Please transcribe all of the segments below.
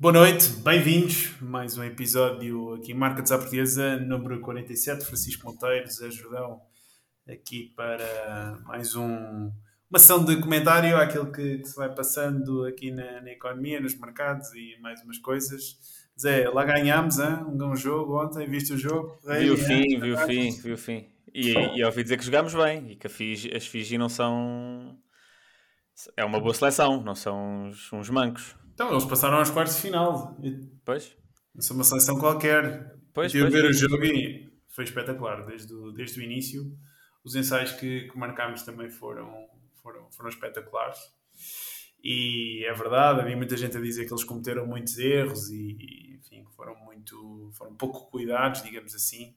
boa noite, bem-vindos. Mais um episódio aqui em Marca de Portuguesa, número 47. Francisco Monteiro, Zé Jordão, aqui para mais um uma ação de comentário àquilo que, que se vai passando aqui na, na, economia, nos mercados e mais umas coisas. Zé, lá ganhámos hein? um, um jogo ontem, viste o jogo? Vi o fim, vi o fim, vi o fim. E, e ouvi dizer que jogámos bem e que Fiji, as Fiji não são. É uma boa seleção, não são uns, uns mancos. Então, eles passaram aos quartos de final. Pois. Não são uma seleção qualquer. Pois, Tive pois. ver o jogo e foi espetacular desde o, desde o início. Os ensaios que, que marcámos também foram, foram, foram espetaculares. E é verdade, havia muita gente a dizer que eles cometeram muitos erros e, enfim, foram muito, foram pouco cuidados, digamos assim.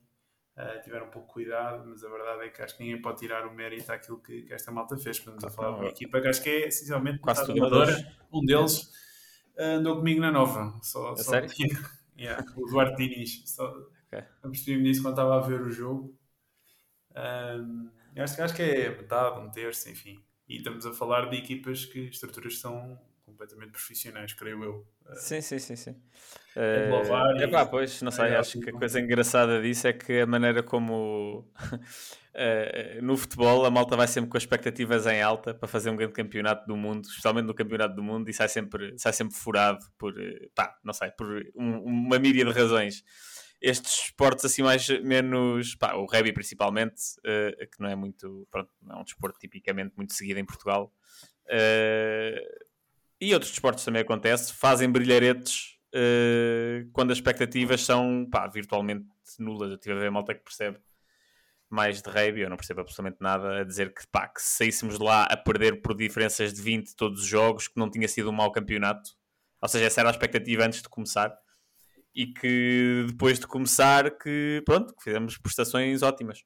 Uh, tiveram pouco cuidado, mas a verdade é que acho que ninguém pode tirar o mérito àquilo que, que esta malta fez. Estamos a falar de uma equipa que acho que é essencialmente quase. Um deles andou comigo na nova. Só, só sério? yeah, o Duarte Diniz. Só, okay. Apercebi-me disso quando estava a ver o jogo. Um, acho, acho que é metade, um terço, enfim. E estamos a falar de equipas que estruturas são completamente profissionais, creio eu. Sim, sim, sim, sim. É uh, é pá, pois, não sei, é acho que a coisa engraçada disso é que a maneira como uh, no futebol a malta vai sempre com expectativas em alta para fazer um grande campeonato do mundo, especialmente no campeonato do mundo, e sai sempre, sai sempre furado por, pá, não sei, por um, uma mídia de razões. Estes esportes assim mais, menos, pá, o rugby principalmente, uh, que não é muito, pronto, não é um desporto tipicamente muito seguido em Portugal, e outros desportos também acontece, fazem brilharetes uh, quando as expectativas são pá, virtualmente nulas. Eu tive a ver a malta que percebe mais de rugby, eu não percebo absolutamente nada, a dizer que, pá, que se saíssemos lá a perder por diferenças de 20 todos os jogos, que não tinha sido um mau campeonato. Ou seja, essa era a expectativa antes de começar. E que depois de começar, que pronto, que fizemos prestações ótimas.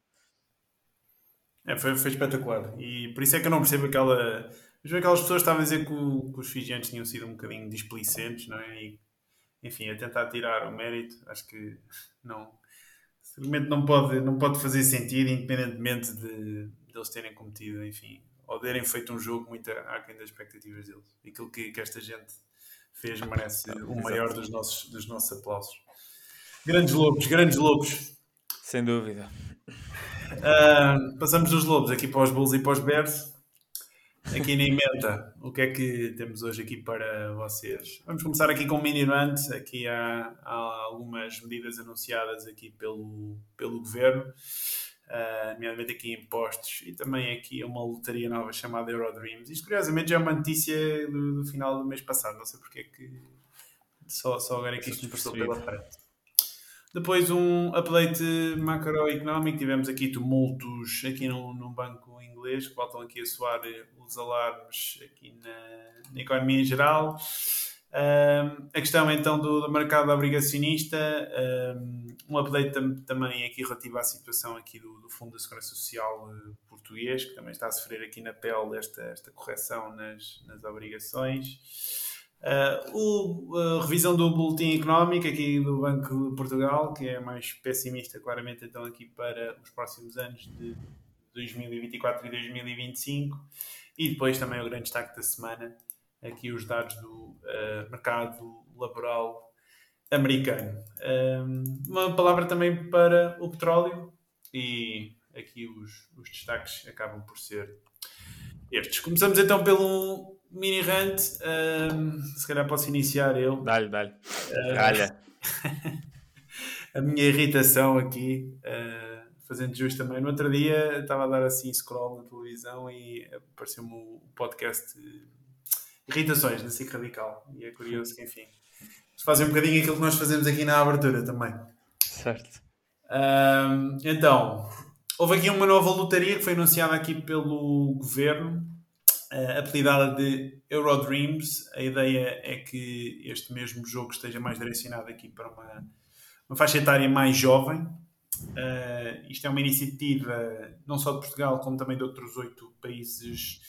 É, foi, foi espetacular. E por isso é que eu não percebo aquela mas aquelas pessoas estavam a dizer que, o, que, os fijianos tinham sido um bocadinho displicentes, não é? E, enfim, a tentar tirar o mérito, acho que não. Seguramente não pode, não pode fazer sentido, independentemente de, de eles terem cometido, enfim, ou terem feito um jogo muito aquém das expectativas deles. Aquilo que, que esta gente fez merece o maior dos nossos, dos nossos aplausos. Grandes lobos, grandes lobos. Sem dúvida. Uh, passamos dos lobos aqui para os Bulls e para os Bears. Aqui na emenda, o que é que temos hoje aqui para vocês? Vamos começar aqui com um mini rant. Aqui há, há, algumas medidas anunciadas aqui pelo, pelo governo, uh, nomeadamente aqui impostos e também aqui uma lotaria nova chamada Eurodreams. Isto, curiosamente, já é uma notícia do, do final do mês passado. Não sei porque é que só, só agora é que isto nos passou pela frente. Depois um update macroeconómico, tivemos aqui tumultos aqui no, no banco inglês, que voltam aqui a soar os alarmes aqui na, na economia em geral. Um, a questão então do, do mercado obrigacionista, um, um update tam, também aqui relativo à situação aqui do, do Fundo da Segurança Social uh, português, que também está a sofrer aqui na pele esta, esta correção nas, nas obrigações. Uh, a revisão do boletim económico aqui do Banco de Portugal, que é mais pessimista claramente então aqui para os próximos anos de 2024 e 2025 e depois também o grande destaque da semana, aqui os dados do uh, mercado laboral americano. Um, uma palavra também para o petróleo e aqui os, os destaques acabam por ser estes. Começamos então pelo mini rant. Um, se calhar posso iniciar eu. Dá-lhe, dá-lhe. Uh, a minha irritação aqui. Uh, fazendo justo também. No outro dia estava a dar assim scroll na televisão e apareceu-me o podcast Irritações na SIC Radical. E é curioso que, enfim, fazem um bocadinho aquilo que nós fazemos aqui na abertura também. Certo. Um, então, houve aqui uma nova lotaria que foi anunciada aqui pelo governo, uh, apelidada de Eurodreams. A ideia é que este mesmo jogo esteja mais direcionado aqui para uma, uma faixa etária mais jovem, Uh, isto é uma iniciativa não só de Portugal, como também de outros oito países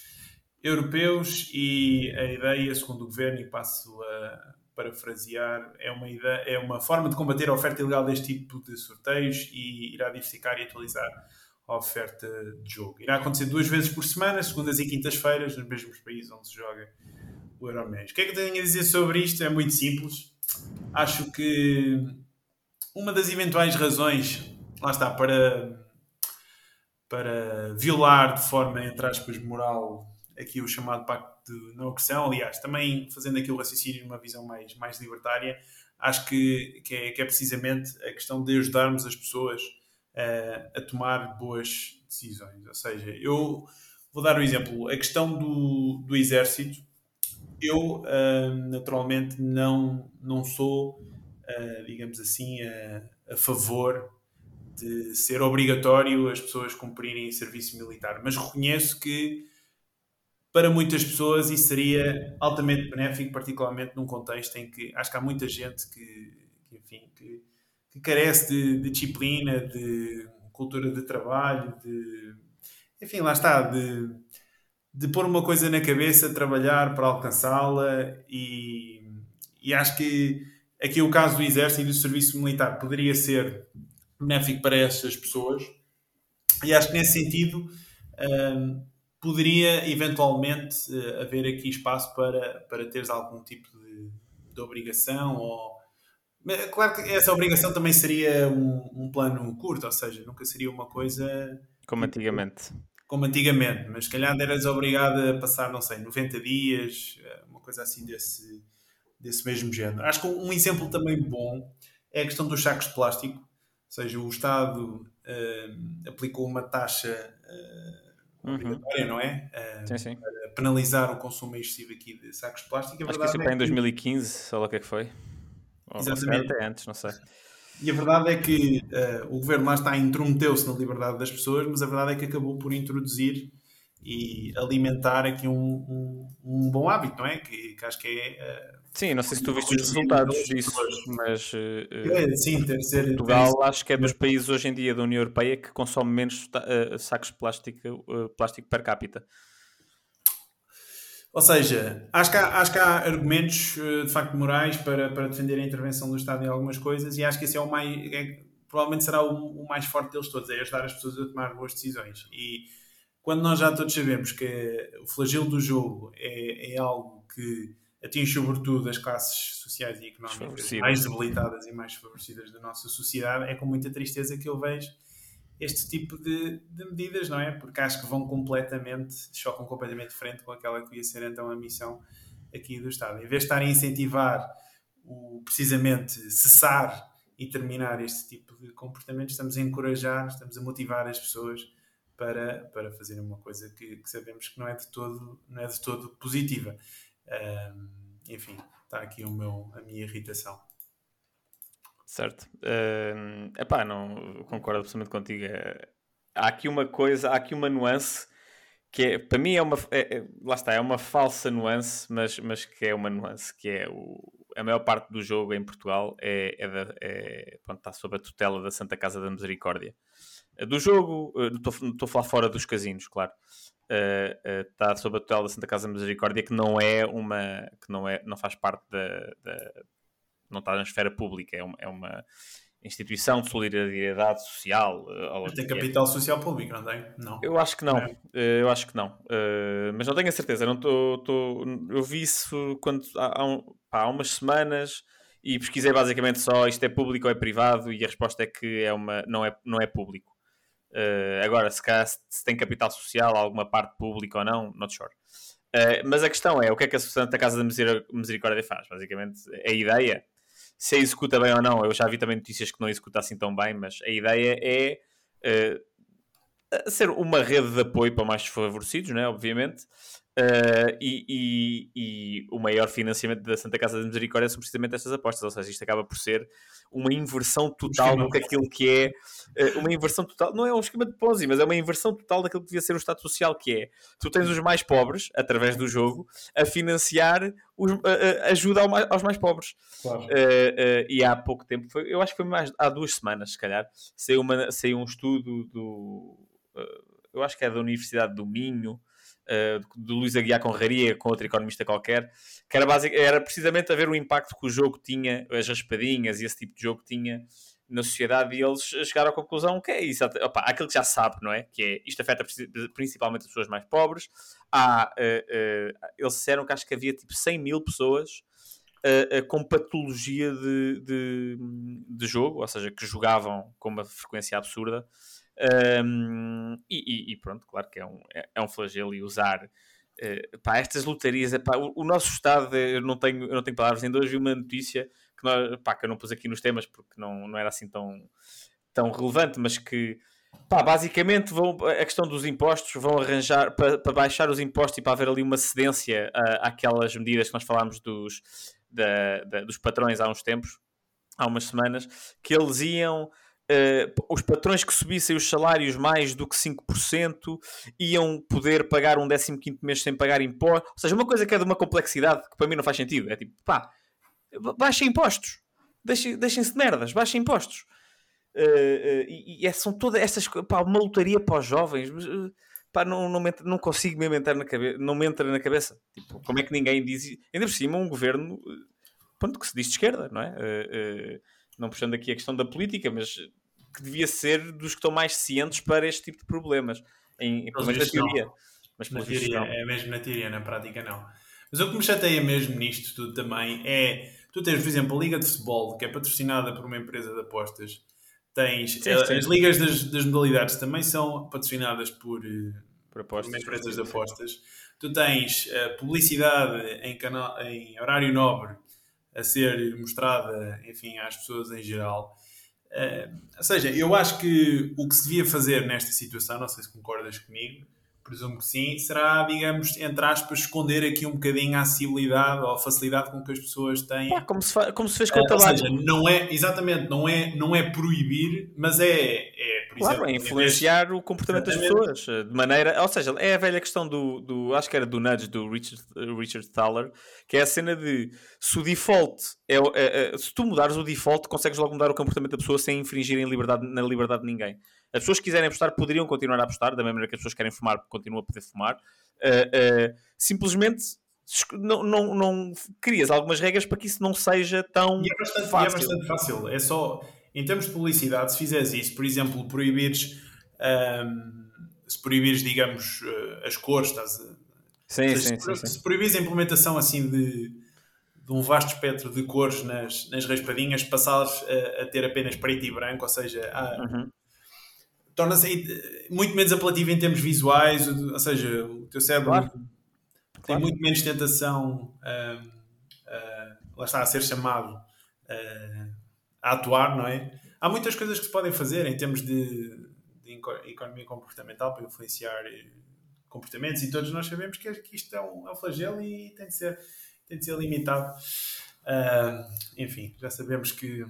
europeus e a ideia, segundo o governo, e passo a parafrasear, é uma, ideia, é uma forma de combater a oferta ilegal deste tipo de sorteios e irá diversificar e atualizar oferta de jogo. Irá acontecer duas vezes por semana, segundas e quintas-feiras, nos mesmos países onde se joga o Euromés. O que é que eu tenho a dizer sobre isto? É muito simples. Acho que uma das eventuais razões, lá está, para, para violar de forma, entre aspas, moral aqui o chamado pacto de não agressão, aliás, também fazendo aqui o raciocínio numa visão mais, mais libertária, acho que, que, é, que é precisamente a questão de ajudarmos as pessoas a tomar boas decisões. Ou seja, eu vou dar um exemplo. A questão do, do exército, eu uh, naturalmente não, não sou, uh, digamos assim, a, a favor de ser obrigatório as pessoas cumprirem serviço militar, mas reconheço que para muitas pessoas isso seria altamente benéfico, particularmente num contexto em que acho que há muita gente que, que enfim, que, que, carece de, de, disciplina, de cultura de trabalho, de enfim, lá está, de, de pôr uma coisa na cabeça, trabalhar para alcançá-la e, e acho que aqui o caso do exército e do serviço militar. Poderia ser benéfico para essas pessoas e acho que nesse sentido hum, poderia eventualmente uh, haver aqui espaço para, para teres algum tipo de, de obrigação ou claro que essa obrigação também seria um, um, plano curto, ou seja, nunca seria uma coisa como antigamente. Como antigamente, mas se calhar eras obrigado a passar, não sei, 90 dias, eh, uma coisa assim desse, desse mesmo género. Acho que um exemplo também bom é a questão dos sacos de plástico, ou seja, o Estado uh, aplicou uma taxa uh, uhum. obrigatória, não é? Uh, sim, sim. Para penalizar o consumo excessivo aqui de sacos de plástico. Acho que isso foi é em 2015, sei lá o que é que foi. Ou Exatamente. até antes, não sei. E a verdade é que uh, o governo lá está intrometeu-se na liberdade das pessoas, mas a verdade é que acabou por introduzir e alimentar aqui um, um, um bom hábito, não é? Que, que acho que é. Uh, sim, não sei se tu viste os resultados disso, mas uh, é, sim, ter ser, Portugal ter acho que é dos países hoje em dia da União Europeia que consome menos sacos de plástico, plástico per capita. Ou seja, acho que há, acho que há argumentos eh, de facto morais para, para defender a intervenção do Estado em algumas coisas e acho que esse é o mais. É, provavelmente será o, o, mais forte deles todos, é ajudar as pessoas a tomar boas decisões. E quando nós já todos sabemos que o flagelo do jogo é, é algo que atinge sobretudo as classes sociais e económicas mais debilitadas e mais favorecidas da nossa sociedade, é com muita tristeza que eu vejo este tipo de, de, medidas, não é? Porque acho que vão completamente, chocam completamente frente com aquela que ia ser então a missão aqui do Estado. Em vez de estar a incentivar o, precisamente cessar e terminar este tipo de comportamento, estamos a encorajar, estamos a motivar as pessoas para, para fazerem uma coisa que, que sabemos que não é de todo, não é de todo positiva. Um, enfim, está aqui o meu, a minha irritação. Certo. Uh, epá, não concordo absolutamente contigo. É, há aqui uma coisa, há aqui uma nuance que é, para mim é uma é, é, lá está, é uma falsa nuance, mas, mas que é uma nuance, que é o, a maior parte do jogo em Portugal é, é, da, é pronto, está sob a tutela da Santa Casa da Misericórdia. Do jogo, eh, não estou a falar fora dos casinos, claro. Uh, uh, está sob a tutela da Santa Casa da Misericórdia, que não é uma que não é não faz parte da, da não está na esfera pública, é uma, é uma instituição de solidariedade social. Mas tem capital é. social público, não tem? Não. Eu acho que não, é. Eh, eu acho que não, uh, mas não tenho a certeza. Não tô, tô, eu vi isso quando, há, há, um, há, umas semanas e pesquisei basicamente só isto é público ou é privado e a resposta é que é uma, não, é, não é público. Uh, agora, se, cá, se tem capital social, alguma parte pública ou não, not sure. Uh, mas a questão é, o que é que a Santa Casa da Misericórdia faz? Basicamente, a ideia se executa bem ou não, eu já vi também notícias que não executa assim tão bem, mas a ideia é uh, ser uma rede de apoio para mais desfavorecidos, né, obviamente, Uh, e, e, e, o maior financiamento da Santa Casa de Misericórdia são precisamente estas apostas, ou seja, isto acaba por ser uma inversão total do que aquilo que é uh, uma inversão total, não é um esquema de Ponzi, mas é uma inversão total daquilo que devia ser o Estado Social, que é tu tens os mais pobres, através do jogo, a financiar os, uh, ajuda ao mais, aos mais pobres. Claro. e há pouco tempo, foi, eu acho que foi mais há duas semanas, se calhar, saiu, uma, saiu um estudo do eu acho que é da Universidade do Minho uh, do Luís Aguiar Conraria com outro economista qualquer, que era, basic, era precisamente a ver o impacto que o jogo tinha, as raspadinhas e esse tipo de jogo tinha na sociedade e eles chegaram à conclusão que é isso, opa, aquilo que já sabe, não é? Que é, isto afeta principalmente as pessoas mais pobres. Há, uh, uh, eles disseram que acho que havia tipo 100 mil pessoas com patologia de, de, de, jogo, ou seja, que jogavam com uma frequência absurda um, e, e, pronto, claro que é um, é, é um flagelo e usar uh, pá, estas lotarias. É, pá, o, o, nosso Estado, eu não tenho, eu não tenho palavras, ainda hoje vi uma notícia que, nós, pá, que eu não pus aqui nos temas porque não, não era assim tão, tão relevante, mas que pá, basicamente vão, a questão dos impostos vão arranjar para, baixar os impostos e para haver ali uma cedência àquelas medidas que nós falámos dos, da, da, dos patrões há uns tempos, há umas semanas, que eles iam Uh, os patrões que subissem os salários mais do que 5% iam poder pagar um 15 mês sem pagar impostos. Ou seja, uma coisa que é de uma complexidade que para mim não faz sentido. É tipo, pá, baixem impostos. Deixem-se deixem de merdas, baixem impostos. Uh, uh, e, e é, são todas estas pá, uma lotaria para os jovens. Pá, não, não, me, não consigo mesmo entrar na cabeça. Não me entra na cabeça. Tipo, como é que ninguém diz. Ainda por cima, um governo pronto, que se diz de esquerda, não é? Não puxando aqui a questão da política, mas que devia ser dos que estão mais cientes para este tipo de problemas, em, pelo menos na teoria. Mas na teoria, é mesmo na teoria, na prática não. Mas o que me chateia mesmo nisto tudo também é, tu tens, por exemplo, a Liga de Futebol, que é patrocinada por uma empresa de apostas, tens, sim, sim. as ligas das, das, modalidades também são patrocinadas por, eh, por, apostas, por empresas de apostas. Tu tens uh, publicidade em, canal, em horário nobre a ser mostrada, enfim, às pessoas em geral. Uh, ou seja, eu acho que o que se devia fazer nesta situação, não sei se concordas comigo, presumo que sim, será, digamos, entre aspas, esconder aqui um bocadinho a acessibilidade ou a facilidade com que as pessoas têm. Pá, como, se como se fez com o tabaco. Ou seja, não é, exatamente, não é, não é proibir, mas é, é por claro, exemplo, é influenciar o comportamento das pessoas, de maneira, ou seja, é a velha questão do, do acho que era do Nudge, do Richard, Richard Thaler, que é a cena de se o default, é, é, é, se tu mudares o default, consegues logo mudar o comportamento da pessoa sem infringir em liberdade, na liberdade de ninguém. As pessoas que quiserem apostar poderiam continuar a apostar, da mesma maneira que as pessoas que querem fumar continuam a poder fumar. Uh, uh, simplesmente não, não, não crias algumas regras para que isso não seja tão e é bastante, fácil. E é bastante fácil. É só, em termos de publicidade, se fizeres isso, por exemplo, proibires, um, se proibires, digamos, uh, as cores, estás a, sim, seja, sim, se, sim, se proibires a implementação assim de, de um vasto espectro de cores nas, nas raspadinhas, passares a, a ter apenas preto e branco, ou seja, há, uhum torna-se muito menos apelativo em termos visuais, ou seja, o teu cérebro claro. tem claro. muito menos tentação uh, uh, lá está a ser chamado uh, a atuar, não é? Há muitas coisas que se podem fazer em termos de, de economia comportamental para influenciar eh, comportamentos e todos nós sabemos que, isto é um, é um flagelo e tem de ser, tem de ser limitado. Uh, enfim, já sabemos que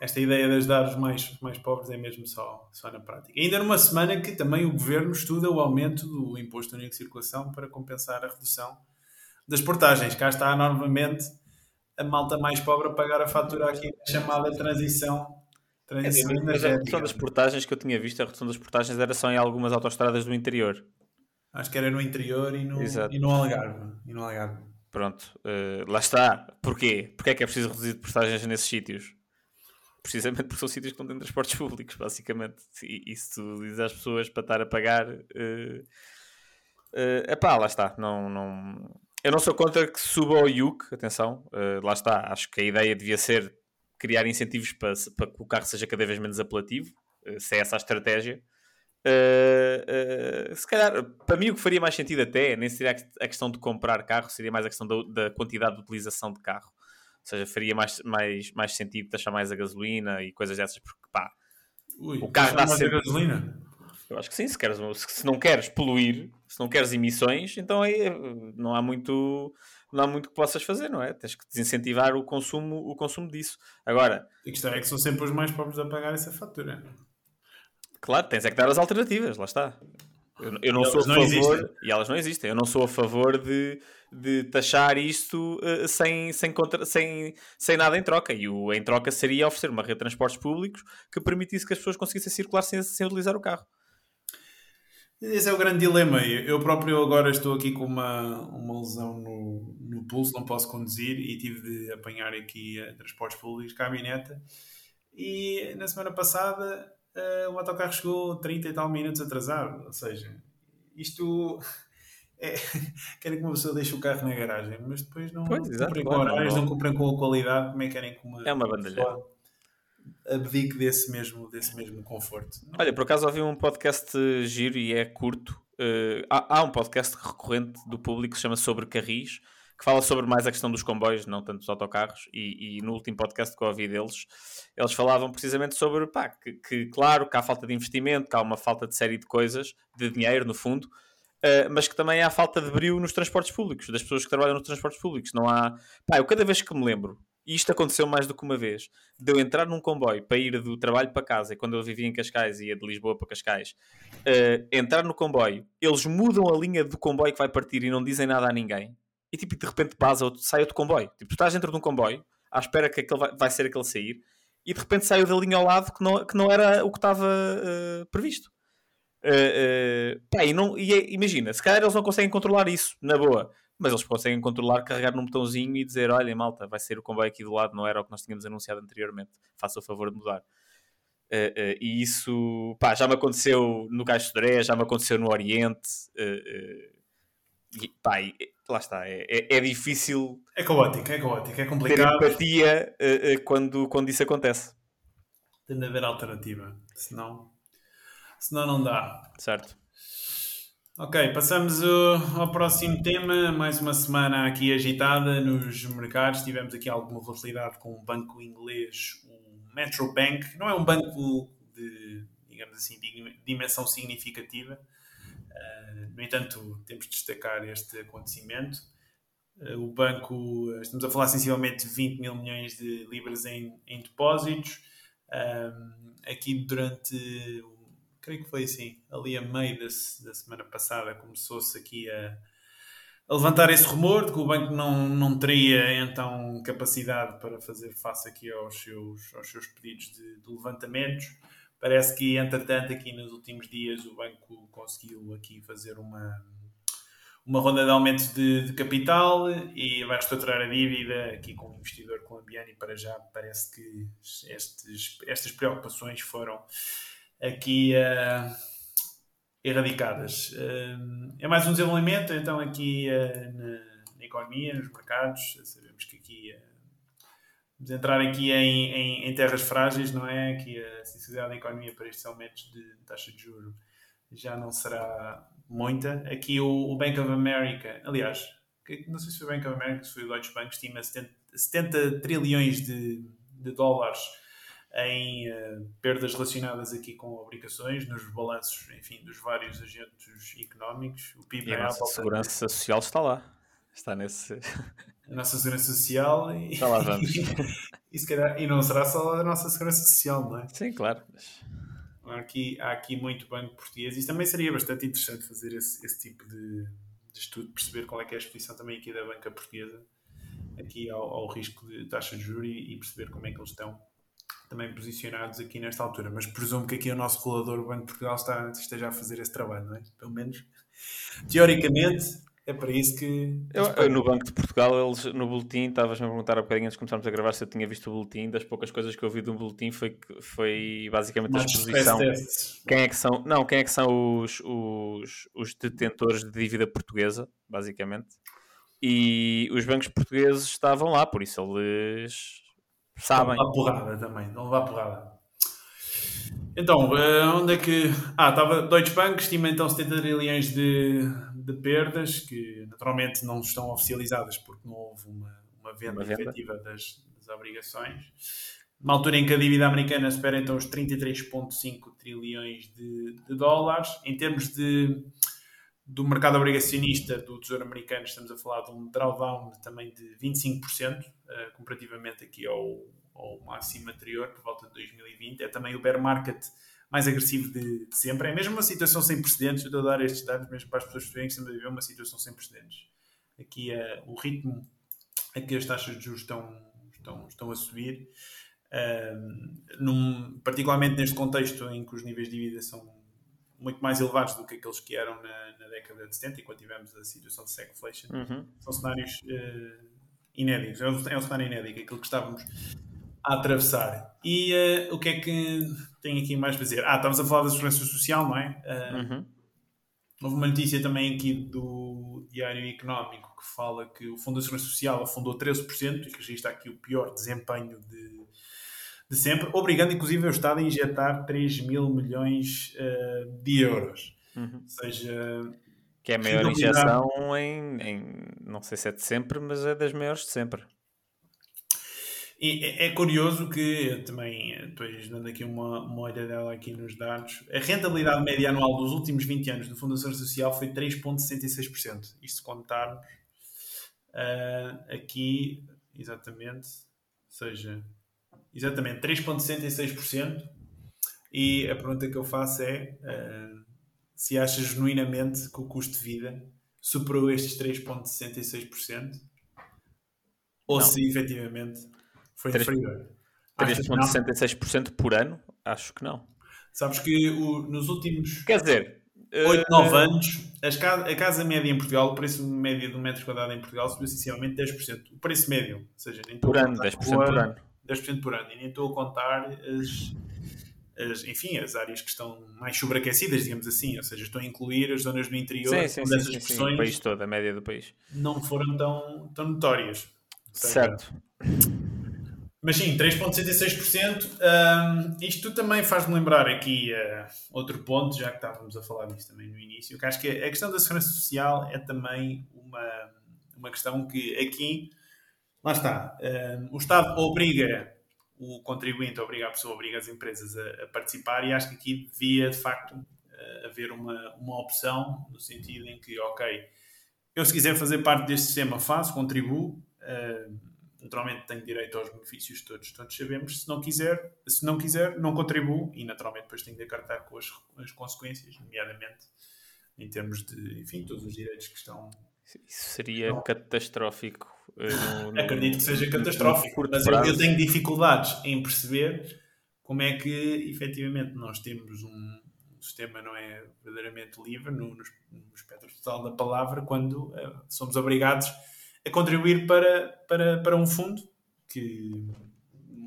esta ideia de ajudar os mais, mais pobres é mesmo só, só na prática. Ainda numa semana que também o governo estuda o aumento do imposto único de circulação para compensar a redução das portagens. Cá está novamente a malta mais pobre a pagar a fatura aqui na chamada transição. transição é, mas a redução das portagens que eu tinha visto, a redução das portagens era só em algumas autostradas do interior. Acho que era no interior e no, e no Algarve. E no Algarve. Pronto, uh, lá está. Porquê? Porquê é que é preciso reduzir portagens nesses sítios? Precisamente porque são sítios que não têm transportes públicos, basicamente. E, e se tu dizes às pessoas para estar a pagar, uh, uh, lá está. Não, não... Eu não sou contra que suba o IUC, atenção, uh, lá está. Acho que a ideia devia ser criar incentivos para, para que o carro seja cada vez menos apelativo, uh, se é essa a estratégia. Uh, uh, se calhar, para mim, o que faria mais sentido até nem seria a questão de comprar carro, seria mais a questão da, da quantidade de utilização de carro seja, faria mais, mais, mais sentido taxar mais a gasolina e coisas dessas, porque pá, Ui, o carro dá sempre... a gasolina? Eu acho que sim, se, queres, se não queres poluir, se não queres emissões, então aí não há muito não há muito que possas fazer, não é? Tens que desincentivar o consumo, o consumo disso. Agora, a questão é que são sempre os mais pobres a pagar essa fatura. Claro, tens é que dar as alternativas, lá está. Eu, eu não sou a favor, existem. e elas não existem, eu não sou a favor de, de taxar isto uh, sem, sem, contra, sem, sem nada em troca. E o em troca seria oferecer uma rede de transportes públicos que permitisse que as pessoas conseguissem circular sem, sem utilizar o carro. Esse é o grande dilema. Eu próprio agora estou aqui com uma, uma lesão no, no pulso, não posso conduzir e tive de apanhar aqui a transportes públicos, caminhoneta. E na semana passada uh, o autocarro chegou 30 e tal minutos atrasado. Ou seja, isto. É, querem que uma pessoa deixe o carro na garagem, mas depois não, pois, com horários, não cumprem com a qualidade. Como é que querem que uma, é uma bandalheira abdique desse mesmo, desse mesmo conforto. Olha, por acaso ouvi um podcast giro e é curto. Uh, há, há, um podcast recorrente do público que se chama Sobre Carris, que fala sobre mais a questão dos comboios, não tanto dos autocarros. E, e no último podcast que eu ouvi deles, eles falavam precisamente sobre pá, que, que, claro, que há falta de investimento, que há uma falta de série de coisas, de dinheiro, no fundo. Uh, mas que também há falta de brilho nos transportes públicos, das pessoas que trabalham nos transportes públicos. Não há. Pá, eu cada vez que me lembro e isto aconteceu mais do que uma vez, de eu entrar num comboio para ir do trabalho para casa, e quando eu vivia em Cascais ia de Lisboa para Cascais, uh, entrar no comboio, eles mudam a linha do comboio que vai partir e não dizem nada a ninguém, e tipo, de repente passa outro, sai outro comboio. Tipo, tu estás dentro de um comboio, à espera que aquele vai, vai ser aquele sair, e de repente saiu da linha ao lado que não, que não era o que estava uh, previsto. Uh, uh, pá, e não, e, é, imagina, se calhar eles não conseguem controlar isso, na boa mas eles conseguem controlar, carregar num botãozinho e dizer: olha, malta, vai ser o comboio aqui do lado, não era o que nós tínhamos anunciado anteriormente, faça o favor de mudar. Uh, e isso pá, já me aconteceu no Caixo de já me aconteceu no Oriente. E, pá, e, lá está, é, é, é, difícil. É caótico, é caótico, é complicado. Ter empatia quando, quando isso acontece. Tem de haver alternativa, senão, senão não dá. Certo. Ok, passamos ao próximo tema. Mais uma semana aqui agitada nos mercados. Tivemos aqui alguma volatilidade com o banco inglês, o Metro Bank. Não é um banco de, digamos assim, de dimensão significativa. Uh, no entanto, temos de destacar este acontecimento. Uh, o banco, estamos a falar sensivelmente de 20 mil milhões de libras em, em depósitos. Aqui durante creio que foi assim, ali a meio desse, da semana passada, começou-se aqui a, a, levantar esse rumor de que o banco não, não teria então capacidade para fazer face aqui aos seus, aos seus pedidos de, de levantamentos. Parece que, entretanto, aqui nos últimos dias o banco conseguiu aqui fazer uma, uma ronda de aumento de, de, capital e vai reestruturar a dívida aqui com o investidor colombiano e para já parece que estes, estas preocupações foram aqui uh, erradicadas. Uh, é mais um desenvolvimento, então, aqui uh, na, na, economia, nos mercados. Sabemos que aqui vamos entrar aqui em, em, em, terras frágeis, não é? Que a sensibilidade da economia para estes aumentos de taxa de juros já não será muita. Aqui o, o Bank of America, aliás, não sei se foi o Bank of America, se foi o Deutsche Bank, estima 70, 70 trilhões de, de dólares em uh, perdas relacionadas aqui com obrigações, nos balanços, enfim, dos vários agentes económicos. O PIB e a nossa segurança de... social está lá. Está nesse... A nossa segurança social e... Está lá vamos. e, calhar, e não será só a nossa segurança social, não é? Sim, claro. Há aqui, há aqui muito banco português e também seria bastante interessante fazer esse, esse tipo de, de, estudo, perceber qual é que é a exposição também aqui da banca portuguesa aqui ao, ao risco de taxa de juros e, e perceber como é que eles estão também posicionados aqui nesta altura, mas presumo que aqui o nosso regulador, o Banco de Portugal, está, esteja a fazer esse trabalho, não é? Pelo menos teoricamente é para isso que. Eu, no Banco de Portugal, eles no boletim, estavas-me a perguntar há bocadinho antes de começarmos a gravar se eu tinha visto o boletim. Das poucas coisas que eu vi do boletim foi, foi basicamente a exposição. Quem é que são, não, quem é que são os, os, os detentores de dívida portuguesa, basicamente. E os bancos portugueses estavam lá, por isso eles Sabem. Não levar porrada também, não porrada. Então, eh, onde é que. Ah, estava. Deutsche Bank estima então 70 trilhões de, de perdas, que naturalmente não estão oficializadas porque não houve uma, uma venda, uma venda. efetiva das, das obrigações. uma altura em que a dívida americana supera então os 33,5 trilhões de, de, dólares. Em termos de, do mercado obrigacionista do Tesouro Americano, estamos a falar de um drawdown também de 25%, uh, comparativamente aqui ao, ao máximo anterior, por volta de 2020. É também o bear market mais agressivo de, de sempre. É mesmo uma situação sem precedentes. Eu estou a dar estes dados mesmo para as pessoas perceberem que estamos a viver uma situação sem precedentes. Aqui uh, o ritmo a que as taxas de juros estão, estão, estão a subir num, particularmente neste contexto em que os níveis de dívida são muito mais elevados do que aqueles que eram na, na década de 70, enquanto tivemos a situação de stagflation, uhum. são cenários uh, inéditos. É um, é um cenário inédito, aquilo que estávamos a atravessar. E uh, o que é que tem aqui mais para dizer? Ah, estávamos a falar da segurança social, não é? Uh, uhum. Houve uma notícia também aqui do Diário Económico que fala que o Fundo da Segurança Social afundou 13% e que registra aqui o pior desempenho de de sempre, obrigando inclusive o Estado a injetar 3 mil milhões uh, de euros. Uhum. Ou seja, que é a maior injeção em, em, não sei se é de sempre, mas é das maiores de sempre. E é, é curioso que também, depois dando aqui uma, uma olhadela aqui nos dados, a rentabilidade média anual dos últimos 20 anos do Fundação Social foi 3,66%. Isto contarmos uh, aqui, exatamente, ou seja, Exatamente, 3,66%. E a pergunta que eu faço é uh, se achas genuinamente que o custo de vida superou estes 3,66% ou não. se efetivamente foi inferior. 3,66% por ano? Acho que não. Sabes que o, nos últimos Quer dizer, 8, 9 uh, anos, a casa média em Portugal, o preço médio do metro quadrado em Portugal subiu essencialmente 10%. O preço médio, ou seja, nem por ano, 10% por ano. 10% por ano. E nem estou a contar as, as, enfim, as áreas que estão mais sobreaquecidas, digamos assim. Ou seja, estou a incluir as zonas do interior sim, sim, dessas sim, sim, sim. O país todo, a média do país. Não foram tão, tão notórias. Certo. Mas sim, 3,66%. Um, isto também faz-me lembrar aqui uh, outro ponto, já que estávamos a falar disso também no início, que acho que a questão da segurança social é também uma, uma questão que aqui lá está. Um, o Estado obriga o contribuinte, obriga a pessoa, obriga as empresas a, a participar e acho que aqui devia, de facto, uh, haver uma, uma opção no sentido em que, ok, eu se quiser fazer parte deste sistema faço, contribuo, uh, naturalmente tenho direito aos benefícios todos, todos sabemos, se não quiser, se não quiser, não contribuo e naturalmente depois tenho de acartar com as, as consequências, nomeadamente em termos de, enfim, todos os direitos que estão isso seria não. catastrófico. Eh, no, no, Acredito que seja catastrófico, mas eu, eu, tenho dificuldades em perceber como é que efetivamente nós temos um, sistema não é verdadeiramente livre no, no, no espectro total da palavra quando uh, somos obrigados a contribuir para, para, para um fundo que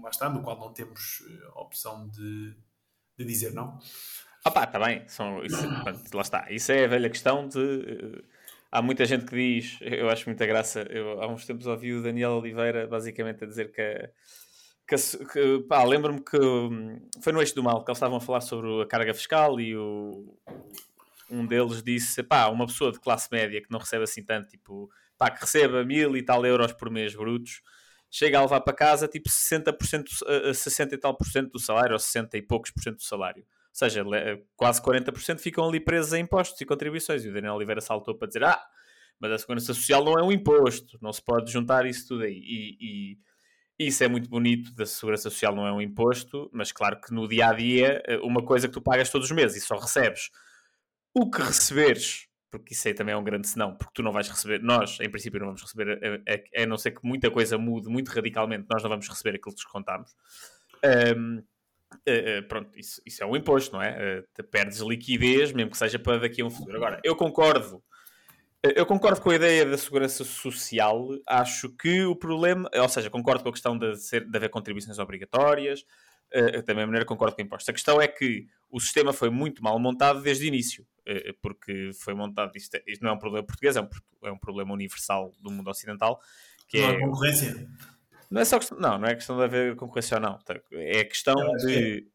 lá está, no qual não temos a eh, opção de, de dizer não. Ah pá, está bem, São, isso, lá está. Isso é a velha questão de há muita gente que diz, eu acho muita graça, eu há uns tempos ouvi o Daniel Oliveira basicamente a dizer que, que, que pá, lembro-me que hum, foi no Eixo do Mal que eles estavam a falar sobre a carga fiscal e o, um deles disse, pá, uma pessoa de classe média que não recebe assim tanto, tipo, pá, que receba mil e tal euros por mês brutos, chega a levar para casa tipo 60%, 60 e tal por cento do salário, ou 60 e poucos por cento do salário. Ou seja, quase 40% ficam ali presos a impostos e contribuições. E o Daniel Oliveira saltou para dizer: Ah, mas a segurança social não é um imposto, não se pode juntar isso tudo aí. E, e isso é muito bonito, da segurança social não é um imposto, mas claro que no dia a dia, eh, uma coisa que tu pagas todos os meses e só recebes o que receberes, porque isso aí também é um grande senão, porque tu não vais receber, nós em princípio não vamos receber, a, eh, a, eh, a não ser que muita coisa mude muito radicalmente, nós não vamos receber aquilo que descontamos. Um, Uh, uh, pronto, isso, isso, é um imposto, não é? Uh, perdes liquidez, mesmo que seja para daqui a um futuro. Agora, eu concordo, eu concordo com a ideia da segurança social. Acho que o problema, ou seja, concordo com a questão de, ser, de haver contribuições obrigatórias, uh, da mesma maneira concordo com impostos. A questão é que o sistema foi muito mal montado desde o início, porque foi montado, isto, é, isto, não é um problema português, é um, é um problema universal do mundo ocidental. Que não é concorrência. Não é só questão, não, não é questão de haver concorrência ou não. Tá, é questão de.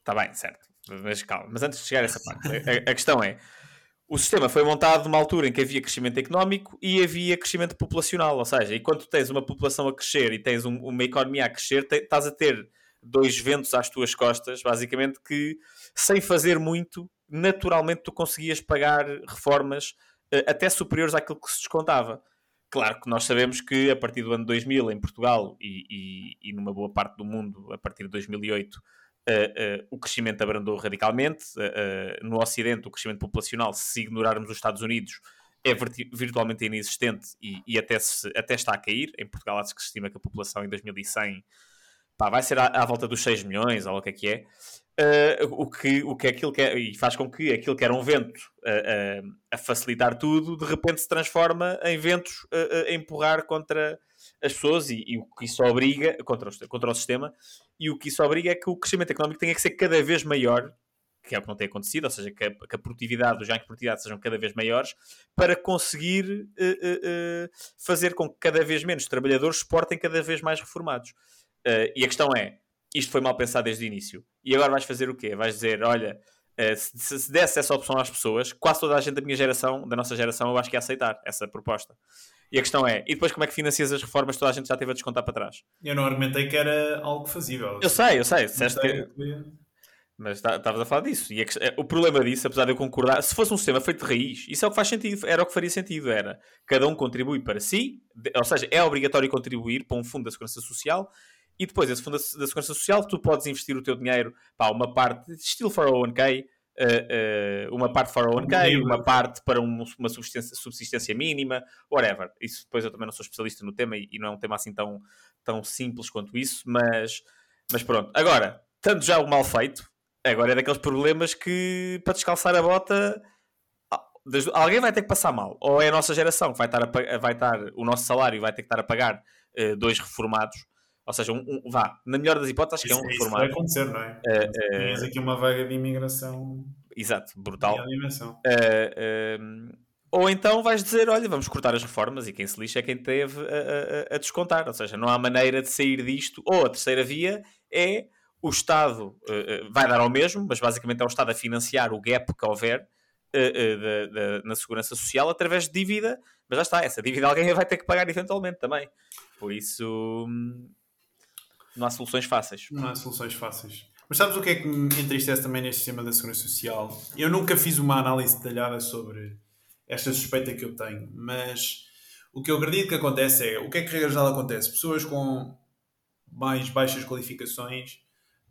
Está bem, certo. Mas calma. Mas antes de chegar a essa parte, a, a, questão é: o sistema foi montado numa altura em que havia crescimento económico e havia crescimento populacional, ou seja, enquanto tens uma população a crescer e tens um, uma economia a crescer, te, estás a ter dois ventos às tuas costas, basicamente, que sem fazer muito, naturalmente tu conseguias pagar reformas uh, até superiores àquilo que se descontava. Claro que nós sabemos que a partir do ano 2000 em Portugal e, e, e numa boa parte do mundo, a partir de 2008, Uh, uh, o crescimento abrandou radicalmente. Uh, no Ocidente, o crescimento populacional, se ignorarmos os Estados Unidos, é virtualmente inexistente e, e, até, se, até está a cair. Em Portugal, acho que se estima que a população em 2100 pá, vai ser à, à, volta dos 6 milhões, ou o que é que é. O, que, o que é aquilo que é, e faz com que aquilo que era um vento a facilitar tudo, de repente se transforma em ventos a empurrar contra as pessoas e, e, o que isso obriga contra o, contra o sistema e o que isso obriga é que o crescimento económico tenha que ser cada vez maior que é o que não tem acontecido, ou seja, que a, que a produtividade, os ganhos de produtividade sejam cada vez maiores, para conseguir uh, uh, uh, fazer com que cada vez menos trabalhadores exportem cada vez mais reformados. e a questão é, isto foi mal pensado desde o início, e agora vais fazer o quê? Vais dizer, olha, se, se desse essa opção às pessoas, quase toda a gente da minha geração, da nossa geração, eu acho que ia aceitar essa proposta. E a questão é, e depois como é que financias as reformas que toda a gente já teve a descontar para trás? Eu não argumentei que era algo fazível. Eu sei, eu sei. Que... Mas tá, estavas a falar disso. E é, o problema disso, apesar de eu concordar, se fosse um sistema feito de raiz, isso é o que faz sentido, era o que faria sentido. Era cada um contribui para si, ou seja, é obrigatório contribuir para um fundo da segurança social e depois esse fundo da segurança social tu podes investir o teu dinheiro para uma parte, estilo 401k, uh, uh, uma parte para o 1K, uma parte para um, uma subsistência, subsistência, mínima, whatever. Isso depois eu também não sou especialista no tema e, e, não é um tema assim tão, tão simples quanto isso, mas, mas pronto. Agora, tanto já o mal feito, agora é daqueles problemas que para descalçar a bota alguém vai ter que passar mal. Ou é a nossa geração que vai estar, a, vai estar o nosso salário vai ter que estar a pagar uh, dois reformados ou seja, um, um, vá, na melhor das hipóteses, acho que é um reformado. Isso vai acontecer, não é? Uh, uh, aqui uma vaga de imigração. Exato, brutal. Uh, uh, ou então vais dizer, olha, vamos cortar as reformas e quem se lixa é quem teve a, a, a, descontar. Ou seja, não há maneira de sair disto. Ou a terceira via é o Estado uh, vai dar ao mesmo, mas basicamente é o Estado a financiar o gap que houver uh, na segurança social através de dívida. Mas já está, essa dívida alguém vai ter que pagar eventualmente também. Por isso, hum, não há soluções fáceis. Não há soluções fáceis. Mas sabes o que é que me entristece também neste sistema da Segurança Social? Eu nunca fiz uma análise detalhada sobre esta suspeita que eu tenho, mas o que eu acredito que acontece é, o que é que regra geral acontece? Pessoas com mais baixas qualificações,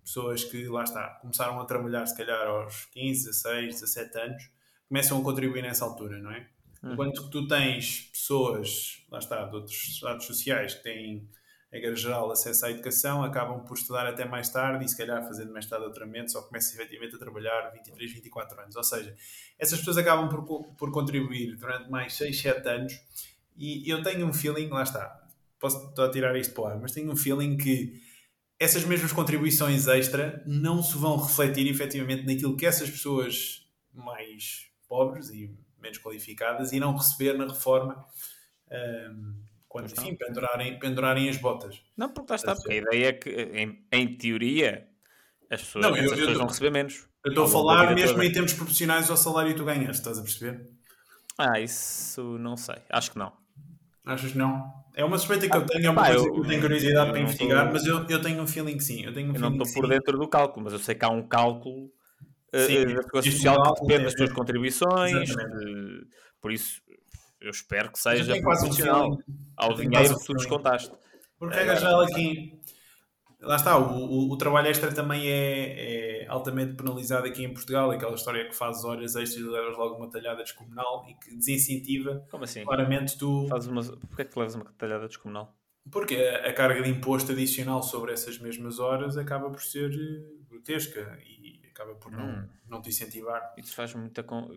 pessoas que, lá está, começaram a trabalhar se calhar aos 15, 16, 17 anos, começam a contribuir nessa altura, não é? Hum. Enquanto que tu tens pessoas, lá está, de outros estados sociais que têm regra geral, acesso à educação, acabam por estudar até mais tarde e se calhar fazendo mestrado ou doutoramento só começam efetivamente a trabalhar 23, 24 anos. Ou seja, essas pessoas acabam por, por contribuir durante mais 6, 7 anos e eu tenho um feeling, lá está, posso estar a tirar isto para o ar, mas tenho um feeling que essas mesmas contribuições extra não se vão refletir efetivamente naquilo que essas pessoas mais pobres e menos qualificadas irão receber na reforma. Um, quando, enfim, pendurarem, pendurarem as botas. Não, porque lá está, porque a ideia é que, em, em teoria, as pessoas, não, eu, as pessoas eu, vão receber menos. Eu estou a falar mesmo toda. em termos proporcionais ao salário que tu ganhas, estás a perceber? Ah, isso não sei, acho que não. Achas que não? É uma suspeita que ah, eu tenho, é uma pá, coisa eu, que eu tenho curiosidade para investigar, tô... mas eu, eu tenho um feeling que sim. Eu, tenho um eu não estou por dentro do cálculo, mas eu sei que há um cálculo sim, uh, da social que depende das tuas contribuições, de, por isso eu espero que seja proporcional ao dinheiro que tu descontaste. Porque é, já aqui, lá está, o, o, o, trabalho extra também é, é, altamente penalizado aqui em Portugal, aquela história que fazes horas extras e levas logo uma talhada descomunal e que desincentiva Como assim? claramente tu... Fazes uma... Porquê é que levas uma talhada descomunal? Porque a, a, carga de imposto adicional sobre essas mesmas horas acaba por ser eh, grotesca e acaba por não, hum. não te incentivar. Isso faz muita... Con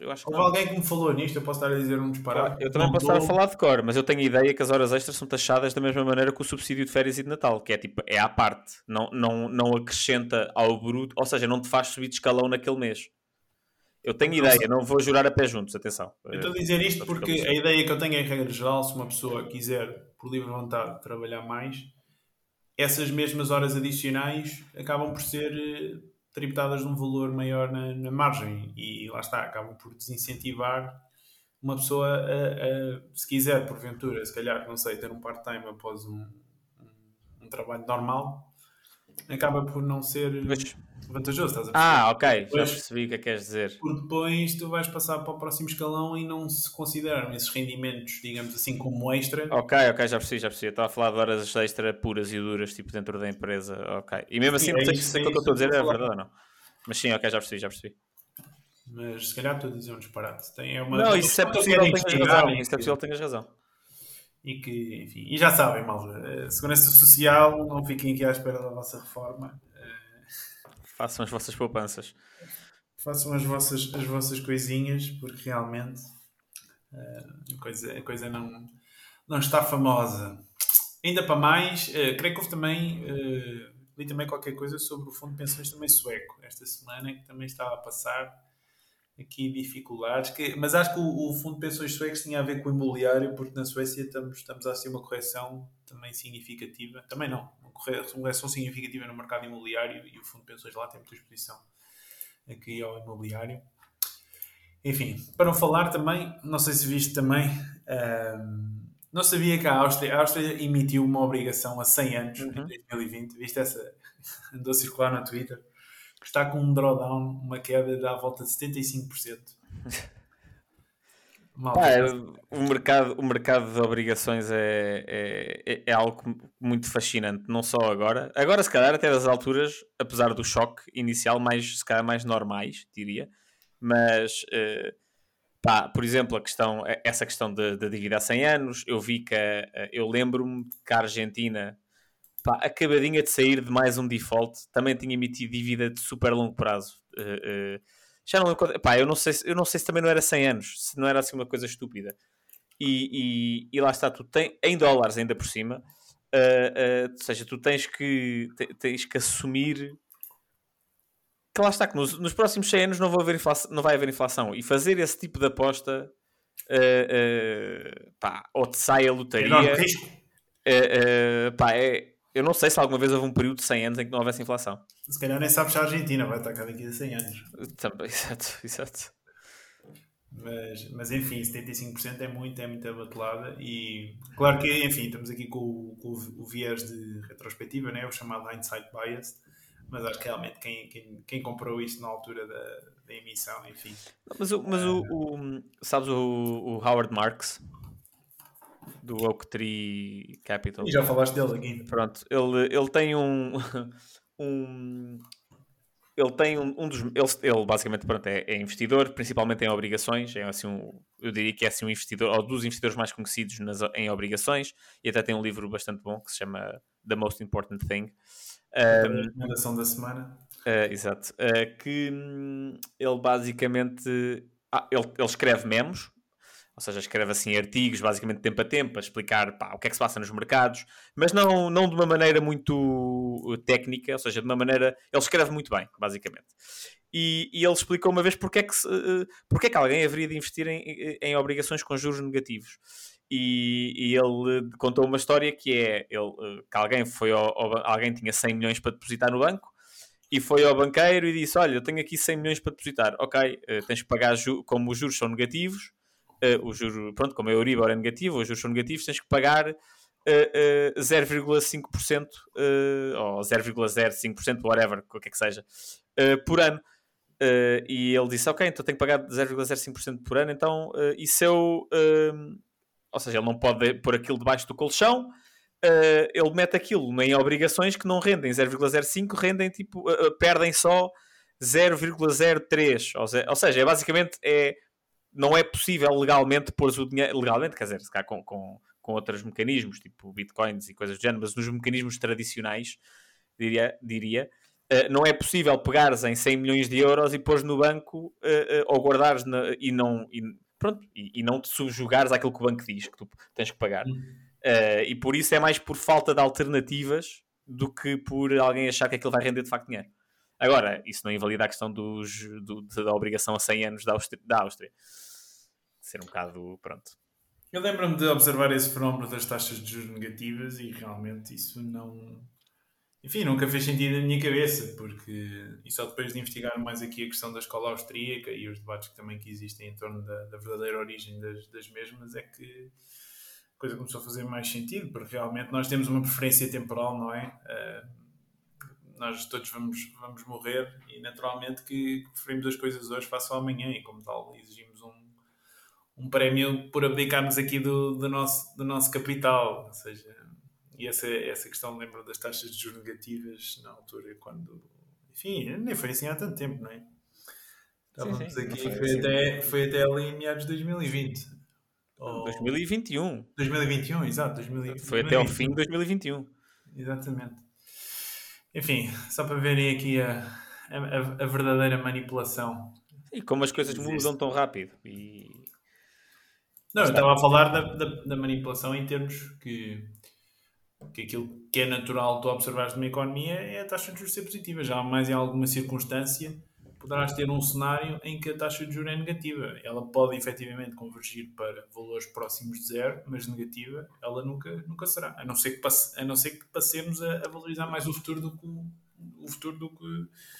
eu acho Houve alguém que me falou nisto, eu posso estar a dizer um disparate. Eu também não posso estar a falar de cor, mas eu tenho a ideia que as horas extras são taxadas da mesma maneira que o subsídio de férias e de Natal, que é tipo, é à parte, não, não, não acrescenta ao bruto, ou seja, não te faz subir de escalão naquele mês. Eu tenho não ideia, não vou jurar a pé juntos, atenção. Eu estou a dizer isto porque a ideia que eu tenho é, em regra geral, se uma pessoa quiser, por livre vontade, trabalhar mais, essas mesmas horas adicionais acabam por ser eh, tributadas de um valor maior na, na margem e lá está, acabam por desincentivar uma pessoa a, a, se quiser, porventura, se calhar, não sei, ter um part-time após um, um, um, trabalho normal, acaba por não ser. Vantajoso, estás a perceber? Ah, ok, depois, já percebi o que é que queres dizer. Porque depois tu vais passar para o próximo escalão e não se consideram esses rendimentos, digamos assim, como extra. Ok, ok, já percebi, já percebi. Estava a falar de horas extra puras e duras, tipo dentro da empresa, ok. E mesmo sim, assim, é não sei se é o que eu estou a dizer é verdade ou não. Mas sim, ok, já percebi, já percebi mas se calhar estou a dizer um disparate. Tem, é uma, não, isso é possível, tenhas razão. Isso é possível, tenhas razão. E que, enfim, e já sabem, malta, eh, segurança social, não fiquem aqui à espera da vossa reforma. Façam as vossas poupanças. Façam as vossas, as vossas coisinhas, porque realmente eh, a coisa, a coisa não, não está famosa. Ainda para mais, creio que houve também, li também qualquer coisa sobre o Fundo de Pensões também sueco, esta semana, que também estava a passar aqui dificuldades, que, mas acho que o, o, Fundo de Pensões Suecos tinha a ver com o imobiliário, porque na Suécia estamos, estamos a assistir uma correção também significativa, também não, correção significativa no mercado imobiliário e o Fundo de Pensões lá tem muita exposição aqui ao imobiliário. Enfim, para não falar também, não sei se viste também, um, não sabia que a Áustria, a Áustria emitiu uma obrigação a 100 anos uhum. em 2020, viste essa, andou a circular no Twitter, está com um drawdown, uma queda à volta de 75%. Pá, é, o, mercado, o mercado de obrigações é, é, é, algo muito fascinante, não só agora. Agora, se calhar, até das alturas, apesar do choque inicial, mais, se calhar mais normais, diria. Mas, uh, pá, por exemplo, a questão, essa questão da dívida a 100 anos, eu vi que, uh, eu lembro-me que a Argentina pá, acabadinha de sair de mais um default, também tinha emitido dívida de super longo prazo. Uh, uh, já não lembro, pá, eu não, sei, eu não sei se também não era 100 anos, se não era assim uma coisa estúpida. E, e, e lá está, tu tens, em dólares ainda por cima, uh, ou seja, tu tens que, tens que assumir que lá está, que nos, nos próximos 100 anos não, vou haver inflação, não vai haver inflação. E fazer esse tipo de aposta, pá, ou te sai a lotaria. É pá, é, eu não sei se alguma vez houve um período de 100 anos em que não houvesse inflação. Se calhar nem sabes se a Argentina vai estar cá daqui a 100 anos. Também, exato, exato. Mas, mas enfim, 75% é muito, é muita batelada e claro que, enfim, estamos aqui com, com o viés de retrospectiva, né? o chamado hindsight bias, mas acho que realmente quem, quem, quem comprou isto na altura da, da emissão, enfim. Mas, o, mas o, o sabes o, o Howard Marks? Do Oak Tree Capital. E já falaste dele aqui. Pronto, ele, ele tem um. um ele tem um, um dos. Ele, ele basicamente pronto, é, é, investidor, principalmente em obrigações. É assim um, eu diria que é assim um investidor, ou dos investidores mais conhecidos nas, em obrigações, e até tem um livro bastante bom que se chama The Most Important Thing. Um, a recomendação da semana. Uh, exato. Uh, que um, ele basicamente. Ah, ele, ele escreve memos, ou seja, escreve assim artigos, basicamente tempo a tempo, a explicar pá, o que é que se passa nos mercados, mas não, não de uma maneira muito uh, técnica, ou seja, de uma maneira. Ele escreve muito bem, basicamente. E, e ele explicou uma vez porque é que, se, uh, porque é que alguém haveria de investir em, em obrigações com juros negativos. E, e, ele contou uma história que é ele, que alguém foi ao, ao, alguém tinha 100 milhões para depositar no banco e foi ao banqueiro e disse: Olha, eu tenho aqui 100 milhões para depositar. Ok, tens que pagar, como os juros são negativos, uh, o juro, pronto, como é o Euribor é negativo, os juros são negativos, tens que pagar uh, uh, 0,5% uh, ou 0,05%, whatever, o que é que seja, uh, por ano. Uh, e ele disse, ok, então tenho que pagar 0,05% por ano, então, uh, e se eu... ou seja, ele não pode pôr aquilo debaixo do colchão, ele mete aquilo em obrigações que não rendem 0,05, rendem tipo, perdem só 0,03, ou, ou seja, é basicamente é não é possível legalmente pôr o dinheiro, legalmente, quer dizer, se calhar com, com, com outros mecanismos, tipo bitcoins e coisas do género, mas nos mecanismos tradicionais, diria, diria uh, não é possível pegares em 100 milhões de euros e pôres no banco uh, uh, ou guardares na, e não. E, pronto, e, e, não te subjugares àquilo que o banco diz que tu tens que pagar. e por isso é mais por falta de alternativas do que por alguém achar que aquilo vai render de facto dinheiro. Agora, isso não invalida a questão dos, do, da obrigação a 100 anos da Áustria. Da Áustria ser um bocado pronto. Eu lembro-me de observar esse fenómeno das taxas de juros negativas e realmente isso não. enfim, nunca fez sentido na minha cabeça, porque, e só depois de investigar mais aqui a questão da escola austríaca e os debates que também que existem em torno da, da verdadeira origem das, das mesmas, é que a coisa começou a fazer mais sentido, porque realmente nós temos uma preferência temporal, não é? Uh, nós todos vamos, vamos morrer e naturalmente que preferimos as coisas hoje face ao amanhã e como tal exigimos um, um prémio por abdicarmos aqui do, do, nosso, do nosso capital, ou seja, e essa, essa questão lembro das taxas de juros negativas na altura quando, enfim, nem foi assim há tanto tempo, não é? Estávamos sim, sim, aqui, foi, foi assim. até, foi até ali em meados de 2020. Ou... 2021. 2021, exato. 2021. Foi até ao fim de 2021. Exatamente. Enfim, só para verem aqui a, a, a verdadeira manipulação. E como as coisas mudam tão rápido. E... Não, eu estava a falar da, da, da, manipulação em termos que, que aquilo que é natural tu observares numa economia é a taxa de juros ser positiva. Já mais em alguma circunstância poderás ter um cenário em que a taxa de juros é negativa. Ela pode efetivamente convergir para valores próximos de zero, mas negativa ela nunca, nunca será. A não ser que, passe, a não ser que passemos a, a valorizar mais o futuro do que o, o futuro do que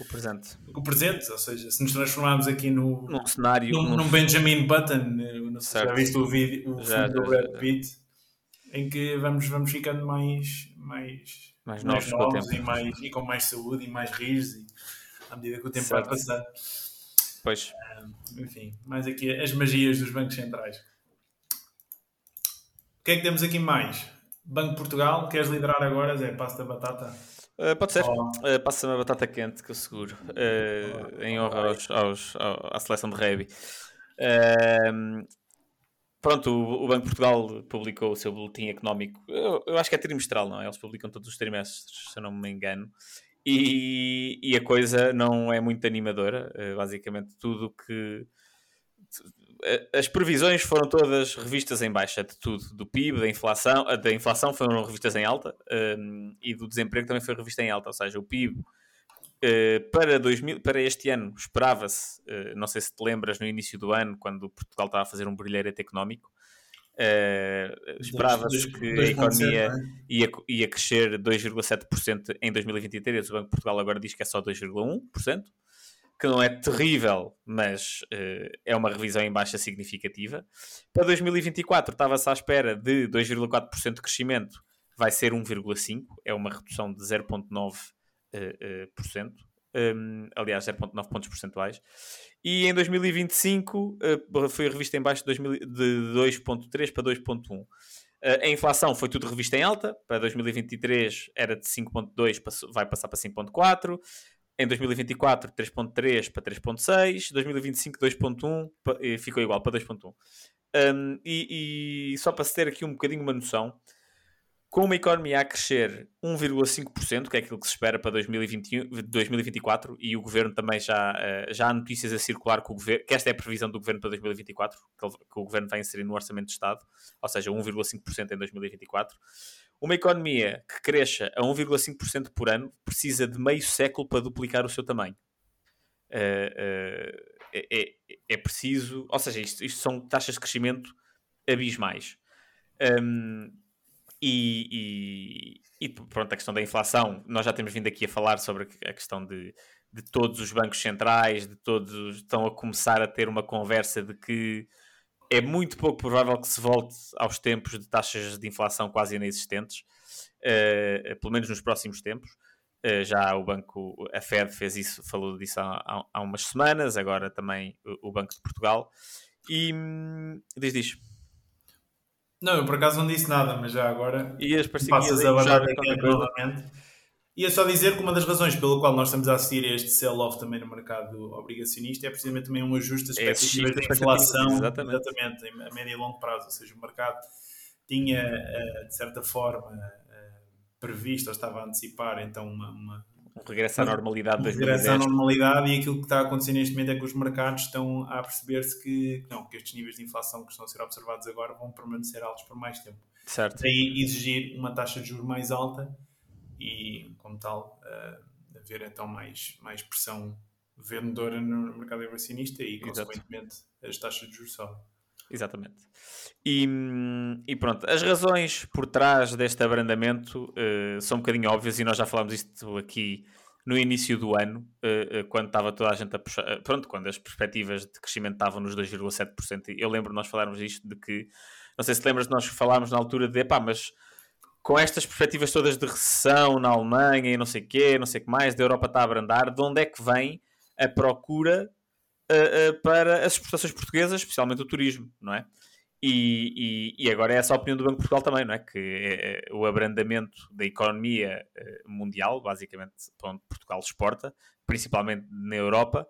o presente. O presente, ou seja, se nos transformarmos aqui no, num cenário, num, num Benjamin Button, eh, não sei se já viste o vídeo, o já, filme do Brad Pitt, em que vamos, vamos ficando mais, mais, mais, mais novos, novos e, mais, e com mais saúde e mais ris e, à medida que o tempo certo. vai passar. Pois. enfim, mais aqui as magias dos bancos centrais. O que é que temos aqui mais? Banco de Portugal, queres liderar agora, Zé? Passa da batata? Uh, pode ser. Oh. Uh, Passa-me a batata quente, que eu seguro. Uh, oh. Em honra aos, aos, à seleção de rugby. pronto, o, o, Banco de Portugal publicou o seu boletim económico. Eu, eu, acho que é trimestral, não é? Eles publicam todos os trimestres, se eu não me engano. E, e, a coisa não é muito animadora. Eh, basicamente, tudo que. As previsões foram todas revistas em baixa de tudo, do PIB, da inflação, da inflação foram revistas em alta e do desemprego também foi revista em alta, ou seja, o PIB eh, para, 2000, para este ano esperava-se, não sei se te lembras no início do ano, quando Portugal estava a fazer um brilharete económico, Uh, Esperava-se que a economia é? ia, ia crescer 2,7% em 2023. O Banco de Portugal agora diz que é só 2,1%, que não é terrível, mas uh, é uma revisão em baixa significativa. Para 2024 estava-se à espera de 2,4% de crescimento, vai ser 1,5%, é uma redução de 0,9%. Uh, um, aliás, 0,9 pontos percentuais. E em 2025 uh, foi revista em baixo de, de 2,3 para 2,1. Uh, a inflação foi tudo revista em alta. Para 2023 era de 5,2, vai passar para 5,4. Em 2024, 3.3 para 3.6, 2025, 2.1, ficou igual para 2.1. Um, e, e, só para se ter aqui um bocadinho uma noção, com uma economia a crescer 1,5%, que é aquilo que se espera para 2021, 2024, e o governo também já, eh, já há notícias a circular que, o governo, que esta é a previsão do governo para 2024, que, o governo vai inserir no Orçamento de Estado, ou seja, 1,5% em 2024. Uma economia que cresça a 1,5% por ano precisa de meio século para duplicar o seu tamanho. Uh, uh, é, é, é, preciso, ou seja, isto, isto são taxas de crescimento abismais. Um, e, e, e, pronto, a questão da inflação, nós já temos vindo aqui a falar sobre a questão de, de todos os bancos centrais, de todos estão a começar a ter uma conversa de que é muito pouco provável que se volte aos tempos de taxas de inflação quase inexistentes, uh, pelo menos nos próximos tempos. Uh, já o banco, a Fed fez isso, falou disso há, há, umas semanas, agora também o, o Banco de Portugal. E hum, diz, diz. Não, eu por acaso não disse nada, mas já agora Ias passas a batata novamente. Ia só dizer que uma das razões pela qual nós estamos a assistir a este sell-off também no mercado obrigacionista é precisamente também um ajuste das é expectativas é de inflação exatamente. exatamente, a médio e longo prazo. Ou seja, o mercado tinha, eh, de certa forma, eh, previsto ou estava a antecipar então uma, uma um regresso à normalidade um regresso à normalidade e aquilo que está a acontecer neste momento é que os mercados estão a perceber-se que, não, que estes níveis de inflação que estão a ser observados agora vão permanecer altos por mais tempo. Certo. Daí exigir uma taxa de juros mais alta e, como tal, uh, haver então mais, mais pressão vendedora no mercado acionista e, consequentemente, as taxas de juros sobem. Exatamente. E, e, pronto, as razões por trás deste abrandamento uh, são um bocadinho óbvias e nós já falámos isto aqui no início do ano, uh, uh, quando estava toda a gente a puxar, pronto, quando as perspectivas de crescimento estavam nos 2,7%. Eu lembro nós falarmos isto de que, não sei se lembras nós falámos na altura de, pá, mas com estas perspectivas todas de recessão na Alemanha e não sei o quê, não sei o que mais, da Europa está a abrandar, de onde é que vem a procura uh, uh, para as exportações portuguesas, especialmente o turismo, não é? E, e, e, agora é essa a opinião do Banco de Portugal também, não é? Que é o abrandamento da economia uh, mundial, basicamente, para onde Portugal exporta, principalmente na Europa,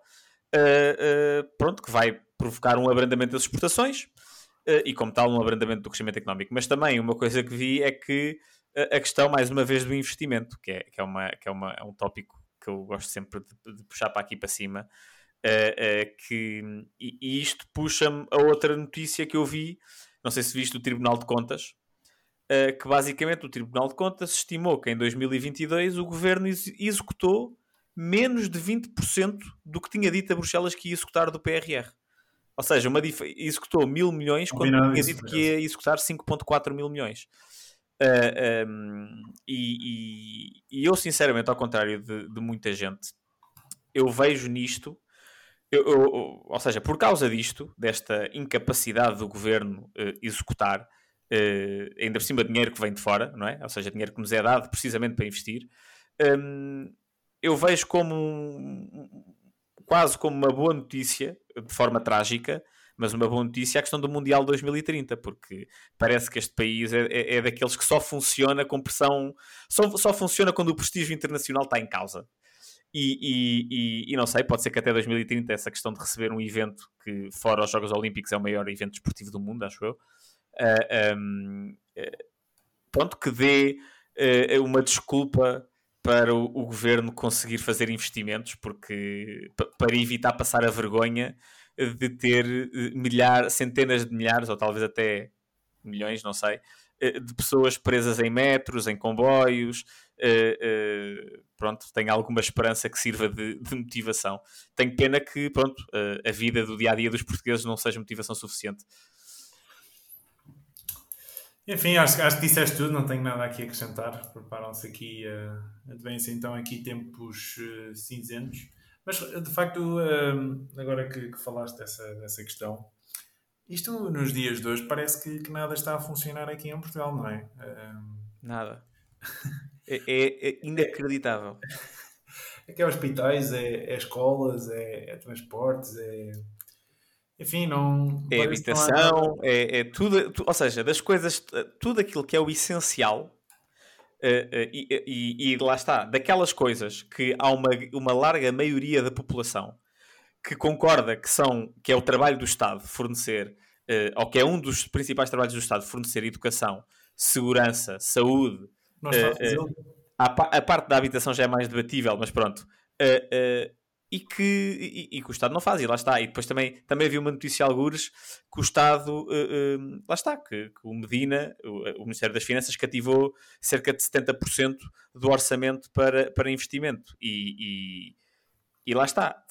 pronto, que vai provocar um abrandamento das exportações e, como tal, um abrandamento do crescimento económico. Mas também uma coisa que vi é que a questão, mais uma vez, do investimento, que é, que é, uma, que é, uma, é um tópico que eu gosto sempre de, de puxar para aqui para cima, Uh, uh, que, e, e isto puxa-me a outra notícia que eu vi, não sei se viste o Tribunal de Contas, uh, que basicamente o Tribunal de Contas estimou que em 2022 o governo ex executou menos de 20% do que tinha dito a Bruxelas que ia executar do PRR. Ou seja, uma executou mil milhões quando tinha dito que ia executar 5,4 mil milhões. Uh, um, e, e, e, eu, sinceramente, ao contrário de, de muita gente, eu vejo nisto eu, eu, ou seja, por causa disto, desta incapacidade do governo uh, executar, uh, ainda por cima dinheiro que vem de fora, não é? Ou seja, dinheiro que nos é dado precisamente para investir, um, eu vejo como quase como uma boa notícia, de forma trágica, mas uma boa notícia a questão do Mundial 2030, porque parece que este país é, é, é daqueles que só funciona com pressão, só, só funciona quando o prestígio internacional está em causa. E, e, e, e, não sei, pode ser que até 2030 essa questão de receber um evento que, fora os Jogos Olímpicos, é o maior evento desportivo do mundo, acho eu. Uh, ah, um, uh, ah, pronto, que dê uh, uma desculpa para o, o, governo conseguir fazer investimentos, porque para evitar passar a vergonha de ter milhares, centenas de milhares, ou talvez até milhões, não sei, de pessoas presas em metros, em comboios, uh, uh, pronto, tenho alguma esperança que sirva de, de motivação. Tenho pena que, pronto, uh, a vida do dia a dia dos portugueses não seja motivação suficiente. Enfim, acho, acho que disseste tudo, não tenho nada aqui a acrescentar. Preparam-se aqui, uh, advêm-se então aqui tempos uh, cinzentos. Mas de facto, uh, agora que, que, falaste dessa, dessa questão, isto nos dias de hoje parece que, que nada está a funcionar aqui em Portugal, não é? Nada. É, é, é inacreditável. É que é hospitais, é, é escolas, é, é, transportes, é. Enfim, não. É habitação, é, é tudo, Ou seja, das coisas. Tudo aquilo que é o essencial. Uh, uh, e, e, e, lá está, daquelas coisas que há uma, uma larga maioria da população que concorda que são que é o trabalho do Estado fornecer, uh, ou que é um dos principais trabalhos do Estado fornecer educação, segurança, saúde, não está a eh, eh, a, a, parte da habitação já é mais debatível, mas pronto. Eh, e que, e, e, que o Estado não faz, e lá está. E depois também, também havia uma notícia algures que o Estado, lá está, que, que, o Medina, o, o, Ministério das Finanças, cativou cerca de 70% do orçamento para, para investimento. E, e, e lá está.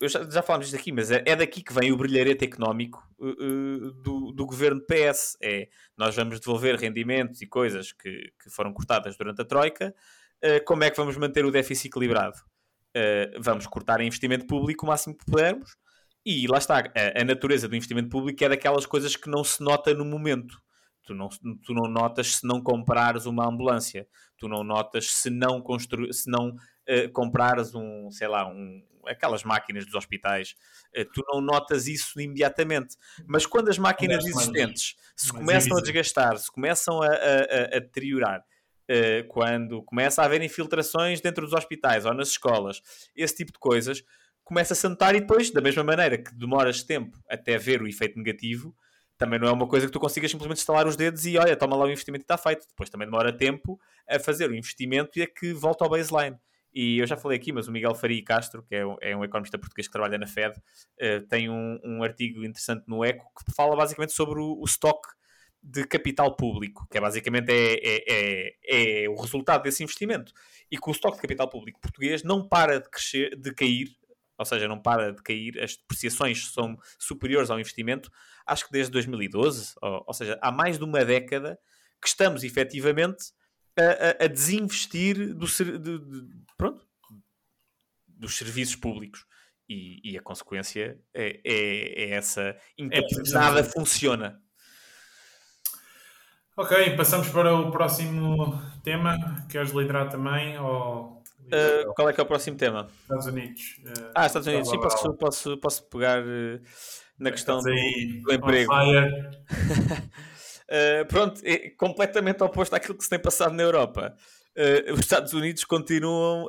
Eu já, falámos disto aqui, mas é, é daqui que vem o brilharete económico uh, do, do governo PS. É, nós vamos devolver rendimentos e coisas que, que foram cortadas durante a Troika. Uh, como é que vamos manter o déficit equilibrado? Vamos cortar investimento público o máximo que pudermos. E lá está. A, a natureza do investimento público é daquelas coisas que não se nota no momento. Tu não, tu não notas se não comprares uma ambulância. Tu não notas se não, constru... se não uh, comprares um, sei lá, um, aquelas máquinas dos hospitais. Uh, tu não notas isso imediatamente. Mas quando as máquinas existentes se começam a desgastar, se começam a, a, a deteriorar, uh, quando começa a haver infiltrações dentro dos hospitais ou nas escolas, esse tipo de coisas, começa a notar e depois, da mesma maneira que demoras tempo até ver o efeito negativo, também não é uma coisa que tu consigas simplesmente instalar os dedos e olha, toma lá o investimento e está feito. Depois também demora tempo a fazer o investimento e a que volta ao baseline. E eu já falei aqui, mas o Miguel Faria Castro, que é um, é um economista português que trabalha na Fed, uh, tem um, um, artigo interessante no Eco que fala basicamente sobre o, o estoque de capital público, que é basicamente é, é, é, é, o resultado desse investimento. E que o estoque de capital público português não para de crescer, de cair, ou seja, não para de cair, as depreciações são superiores ao investimento, acho que desde 2012, ou, ou seja, há mais de uma década que estamos efetivamente a, a, a desinvestir do, de, de, pronto, dos serviços públicos. E, e a consequência é, é, é essa. É, nada funciona. Ok, passamos para o próximo tema. Queres liderar também? Ou... Uh, qual é que é o próximo tema? Estados Unidos. Uh, ah, Estados Unidos. Sim, posso, posso, posso pegar uh, na questão do, do, emprego. pronto, é completamente oposto àquilo que se tem passado na Europa. os Estados Unidos continuam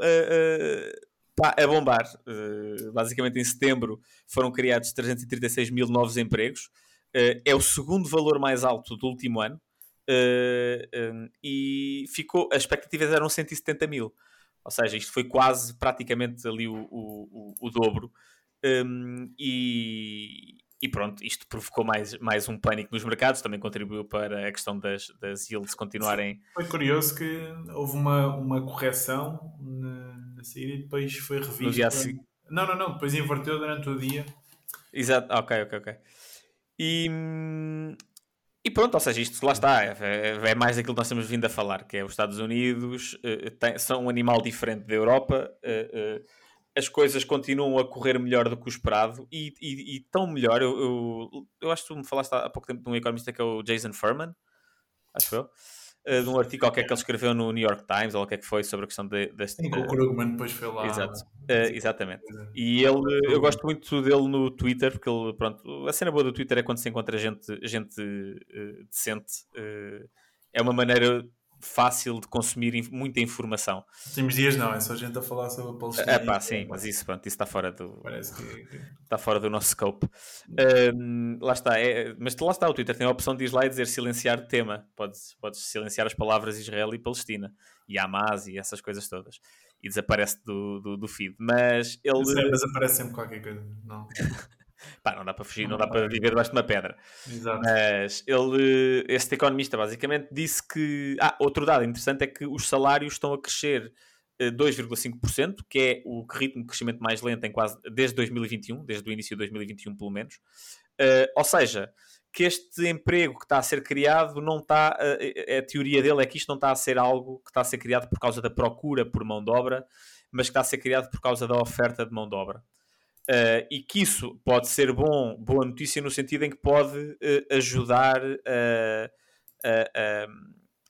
a bombar. Uh, basicamente, em setembro foram criados 336 mil novos empregos. Uh, é o segundo valor mais alto do último ano. Uh, eh, um, e ficou, as expectativas eram 170 mil. Ou seja, isto foi quase praticamente ali o, o, o, o dobro. Um, e, e pronto, isto provocou mais, mais um pânico nos mercados, também contribuiu para a questão das, das yields continuarem. Foi curioso que houve uma, uma correção na, na saída e depois foi revista. No dia assim. Não, não, não, depois inverteu durante o dia. Exato, ok, ok, ok. E, e pronto, ou seja, isto lá está, é, é, mais daquilo que nós temos vindo a falar, que é os Estados Unidos uh, tem, são um animal diferente da Europa. Uh, uh, as coisas continuam a correr melhor do que o esperado e, e, e tão melhor. Eu, eu, eu, acho que tu me falaste há pouco tempo de um economista que é o Jason Furman, acho eu, de um artigo qualquer que ele escreveu no New York Times ou o que é que foi sobre a questão de, deste. Sim, o Krugman depois foi lá. Exato, uh, exatamente. E ele, eu gosto muito dele no Twitter, porque ele, pronto, a cena boa do Twitter é quando se encontra gente, gente uh, decente. é uma maneira fácil de consumir muita informação. Últimos dias não, é só gente a falar sobre a Palestina. É pá, sim, mas isso, pronto, isso está fora do. Parece que... Está fora do nosso scope. Um, lá está, é, mas lá está, o Twitter tem a opção de ir lá e dizer silenciar tema. Podes, podes silenciar as palavras Israel e Palestina, e Hamas e essas coisas todas. E desaparece do, do, do feed. Mas ele. Sim, mas aparece sempre qualquer coisa, não. Pá, não dá para fugir, não, dá para viver debaixo de uma pedra. Exato. Mas ele, este economista, basicamente, disse que. Ah, outro dado interessante é que os salários estão a crescer 2,5%, eh, que é o ritmo de crescimento mais lento em quase desde 2021, desde o início de 2021, pelo menos. Uh, ou seja, que este emprego que está a ser criado não está. Uh, a teoria dele é que isto não está a ser algo que está a ser criado por causa da procura por mão de obra, mas que está a ser criado por causa da oferta de mão de obra. Uh, e que isso pode ser bom, boa notícia no sentido em que pode uh, ajudar a,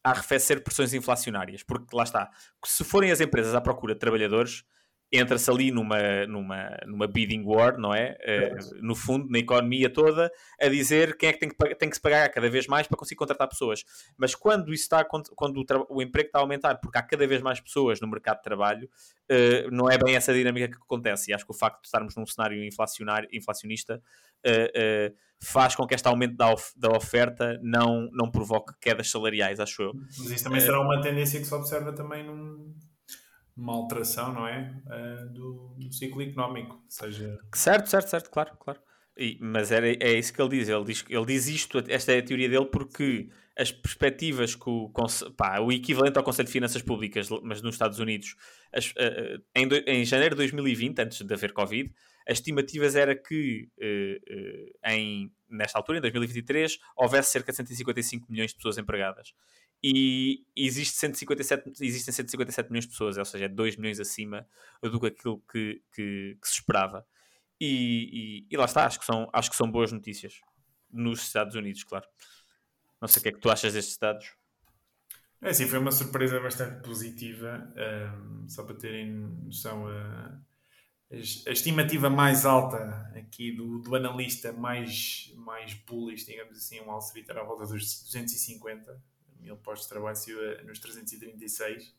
a arrefecer pressões inflacionárias, porque lá está, se forem as empresas à procura de trabalhadores, entra-se ali numa, numa, numa bidding war, não é? Uh, no fundo, na economia toda, a dizer quem é que tem que, tem que se pagar cada vez mais para conseguir contratar pessoas. Mas quando isso está, quando o, o emprego está a aumentar, porque há cada vez mais pessoas no mercado de trabalho, uh, não é bem essa dinâmica que acontece. E acho que o facto de estarmos num cenário inflacionário, inflacionista uh, faz com que este aumento da, of da oferta não, não provoque quedas salariais, acho eu. Mas isso também será uma tendência que se observa também num uma alteração, não é? Uh, do, do, ciclo económico. seja... Certo, certo, certo, claro, claro. E, mas era, é isso que ele diz. Ele diz, ele diz isto, esta é a teoria dele, porque as perspectivas que o, pá, o equivalente ao Conselho de Finanças Públicas, mas nos Estados Unidos, as, uh, em, do, em janeiro de 2020, antes de haver Covid, as estimativas era que uh, uh, em, nesta altura, em 2023, houvesse cerca de 155 milhões de pessoas empregadas e existe 157, existem 157 milhões de pessoas, ou seja, é 2 milhões acima do que aquilo que, que, que se esperava. E, e, e, lá está, acho que, são, acho que são boas notícias nos Estados Unidos, claro. Não sei o que é que tu achas destes dados. É sim, foi uma surpresa bastante positiva, um, só para terem noção. Uh, a estimativa mais alta aqui do, do analista mais, mais bullish, digamos assim, um Wall Street era à volta dos 250 mil postos de trabalho saiu nos 336.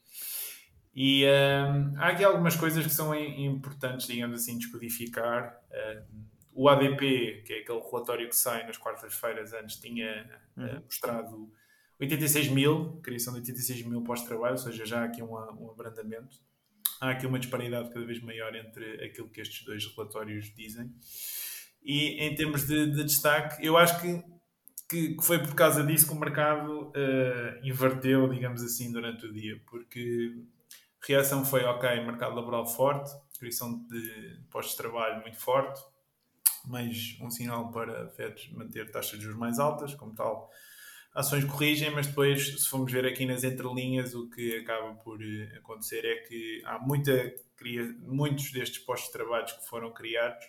E um, há aqui algumas coisas que são importantes, digamos assim, descodificar. Um, o ADP, que é aquele relatório que sai nas quartas-feiras antes, tinha uh, mostrado 86 mil, criação de 86 mil postos de trabalho, ou seja, já há aqui um, um abrandamento. Há aqui uma disparidade cada vez maior entre aquilo que estes dois relatórios dizem. E em termos de, de destaque, eu acho que que, foi por causa disso que o mercado uh, inverteu, digamos assim, durante o dia, porque a reação foi ok, mercado laboral forte, descrição de postos de trabalho muito forte, mas um sinal para a FED manter taxas de juros mais altas, como tal, ações corrigem, mas depois, se formos ver aqui nas entrelinhas, o que acaba por eh, acontecer é que há muita, muitos destes postos de trabalho que foram criados,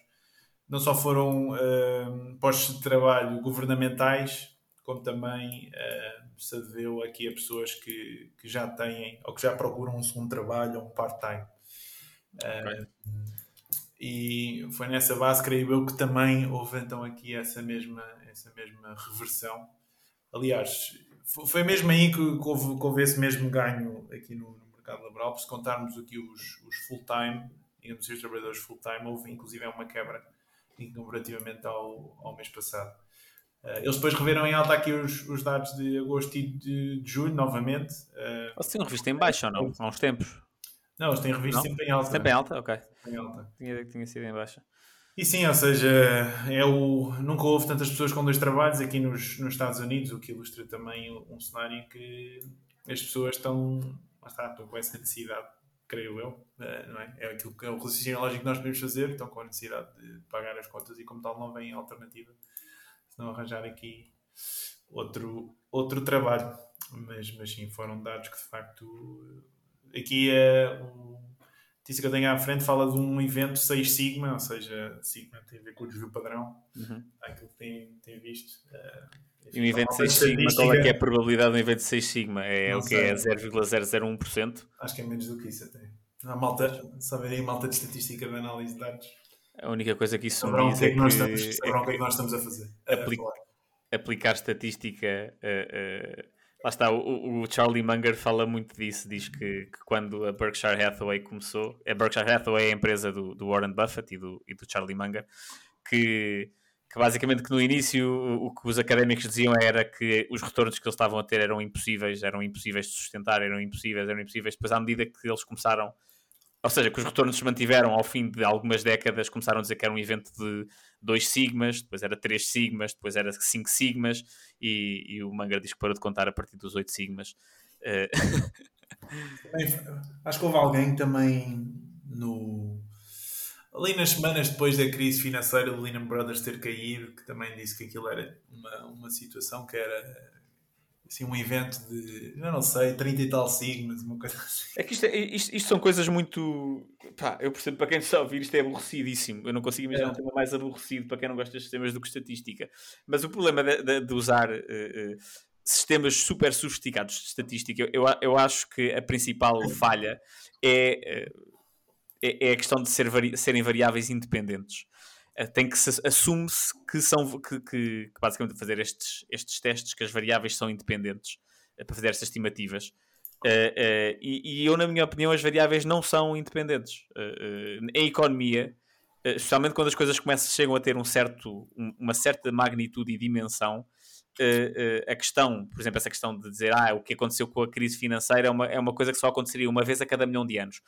não só foram uh, postos de trabalho governamentais, como também uh, se deveu aqui a pessoas que, que já têm ou que já procuram um segundo trabalho ou um part-time. Uh, e foi nessa base, creio eu, que também houve então aqui essa mesma, essa mesma reversão. Aliás, foi mesmo aí que houve, que houve esse mesmo ganho aqui no, no mercado laboral, se contarmos aqui os, os full-time, digamos assim, os trabalhadores full-time, houve inclusive uma quebra comparativamente ao, ao mês passado. Uh, eles depois reveram em alta aqui os, os dados de agosto e de, de julho, novamente. Uh, Vocês tinham revisto em baixo ou não? Há uns tempos? Não, eles têm revisto não? sempre em alta. Sempre em alta? Ok. Em alta. Tinha, tinha sido em baixa. E sim, ou seja, é o, nunca houve tantas pessoas com dois trabalhos aqui nos, nos Estados Unidos, o que ilustra também um cenário em que as pessoas estão, está, estão com essa necessidade, creio eu, eh, não é? É aquilo que é o raciocínio lógico que nós podemos fazer, estão com a necessidade de pagar as contas e como tal não vem alternativa, se não arranjar aqui outro, outro trabalho. Mas, mas sim, foram dados que de facto aqui é um notícia que eu tenho à frente fala de um evento 6 Sigma, ou seja, Sigma tem a ver com o desvio padrão, uhum. aquilo que tem, tem visto. Uh, e um evento 6 Sigma, qual é que é a probabilidade de um evento 6 Sigma? É Não o que é 0,001%? Acho que é menos do que isso até. Há malta, saber aí malta de estatística de análise de dados. A única coisa que isso me diz é que, nós estamos, é o que é que nós estamos a fazer. Aplica, aplicar estatística uh, uh, Lá está, o, o, Charlie Munger fala muito disso, diz que, que, quando a Berkshire Hathaway começou, a Berkshire Hathaway é a empresa do, do Warren Buffett e do, e do Charlie Munger, que, que, basicamente que no início o, o que os académicos diziam era que os retornos que eles estavam a ter eram impossíveis, eram impossíveis de sustentar, eram impossíveis, eram impossíveis, depois à medida que eles começaram ou seja, que os retornos se mantiveram ao fim de algumas décadas, começaram a dizer que era um evento de 2 sigmas, depois era 3 sigmas, depois era 5 sigmas, e, e, o Manga diz que parou de contar a partir dos 8 sigmas. Uh... Acho que houve alguém também no. Ali nas semanas depois da crise financeira do Lehman Brothers ter caído, que também disse que aquilo era uma, uma situação que era assim, um evento de, eu não sei, 30 e tal sigmas, uma coisa assim. É que isto, é, isto, isto, são coisas muito. Pá, eu percebo para quem está a ouvir, isto é aborrecidíssimo. Eu não consigo imaginar é. um tema mais aborrecido para quem não gosta de sistemas do que estatística. Mas o problema de, de, de usar. Uh, uh, sistemas super sofisticados de estatística, eu, eu acho que a principal falha é, é, é a questão de ser vari, serem variáveis independentes. Eh, tem que se assume-se que são que, que, que, basicamente fazer estes, estes testes que as variáveis são independentes uh, para fazer estas estimativas. Uh, uh, e, e, eu na minha opinião as variáveis não são independentes. Em economia especialmente quando as coisas começam chegam a ter um certo um, uma certa magnitude e dimensão a questão por exemplo essa questão de dizer ah o que aconteceu com a crise financeira é uma, é uma coisa que só aconteceria uma vez a cada milhão de anos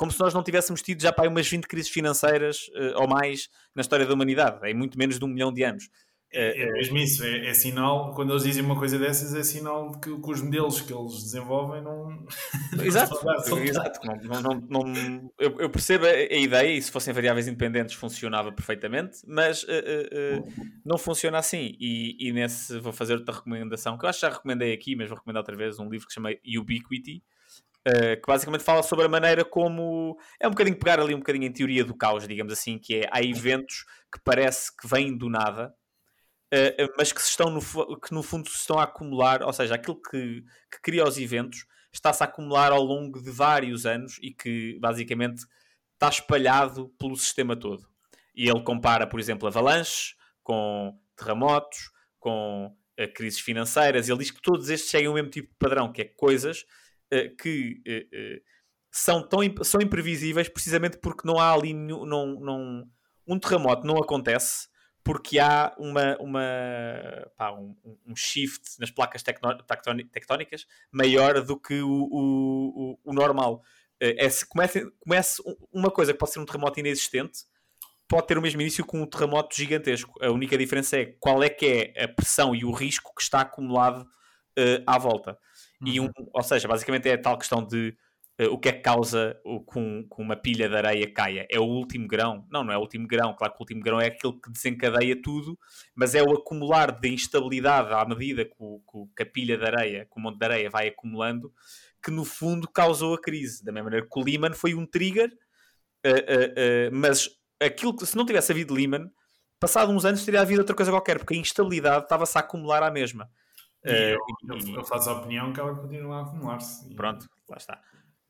como se nós não tivéssemos tido já para umas 20 crises financeiras uh, ou mais na história da humanidade, em muito menos de um milhão de anos. É, é mesmo isso, é, é, sinal, quando eles dizem uma coisa dessas, é sinal de que, que os modelos que eles desenvolvem não. Exato, exato. Não, não, não, eu, eu, percebo a, a, ideia, e se fossem variáveis independentes funcionava perfeitamente, mas uh, uh, uh, não funciona assim. E, e nesse vou fazer outra recomendação, que eu acho que já recomendei aqui, mas vou recomendar outra vez, um livro que se chama Ubiquity, Uh, que basicamente fala sobre a maneira como é um bocadinho pegar ali um bocadinho em teoria do caos, digamos assim, que é há eventos que parece que vêm do nada, uh, mas que, se estão no, que no fundo se estão a acumular, ou seja, aquilo que, que cria os eventos está-se a acumular ao longo de vários anos e que basicamente está espalhado pelo sistema todo. E ele compara, por exemplo, avalanches com terremotos, com crises financeiras, ele diz que todos estes seguem o mesmo tipo de padrão, que é coisas que uh, são, tão, são imprevisíveis precisamente porque não há ali nenhum, não, não, um terremoto não acontece porque há uma, uma, pá, um, um, shift nas placas tectónicas maior do que o, o, o, o normal. É, se comece, comece uma coisa que pode ser um terremoto inexistente, pode ter o mesmo início com um terremoto gigantesco. A única diferença é qual é que é a pressão e o risco que está acumulado uh, à volta. Uhum. E um, ou seja, basicamente é a tal questão de uh, o que é que causa o, com, com uma pilha de areia caia? É o último grão? Não, não é o último grão. Claro que o último grão é aquele que desencadeia tudo, mas é o acumular de instabilidade à medida que, o, que a pilha de areia, que o monte de areia vai acumulando, que no fundo causou a crise. Da mesma maneira que o Lehman foi um trigger, uh, uh, mas aquilo que, se não tivesse havido Lehman, passado uns anos teria havido outra coisa qualquer, porque a instabilidade estava-se a acumular à mesma. E eu, eu, eu, faço a opinião que ela continua a acumular-se. Pronto, lá está.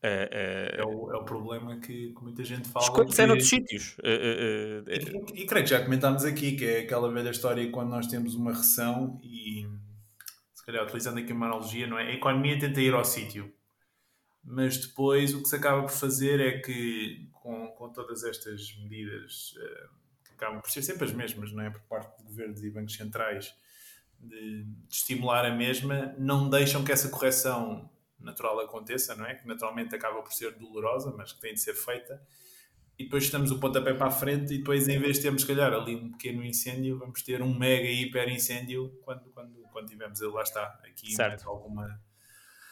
Uh, uh, é, o, é o problema que, que muita gente fala. Escolhe noutros sítios. Uh, e, e, creio que já comentámos aqui que é aquela velha história quando nós temos uma recessão e, se calhar, utilizando aqui uma analogia, não é? A economia tenta ir ao sítio, mas depois o que se acaba por fazer é que, com, com todas estas medidas que acabam por ser sempre as mesmas, não é? Por parte de governos e bancos centrais, de, de estimular a mesma, não deixam que essa correção natural aconteça, não é? Que naturalmente acaba por ser dolorosa, mas que tem de ser feita. E depois estamos o pontapé para a frente e depois em vez de termos, se calhar, ali um pequeno incêndio, vamos ter um mega hiper incêndio quando, quando, quando tivermos ele lá está. Aqui certo. alguma...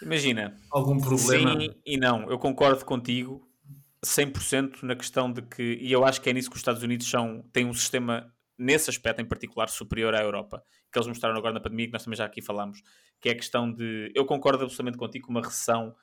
Imagina. Algum problema. Sim e não. Eu concordo contigo 100% na questão de que, e eu acho que é nisso que os Estados Unidos são, têm um sistema nesse aspecto em particular, superior à Europa, que eles mostraram agora na pandemia, que nós também já aqui falamos, que é a questão de. Eu concordo absolutamente contigo que uma recessão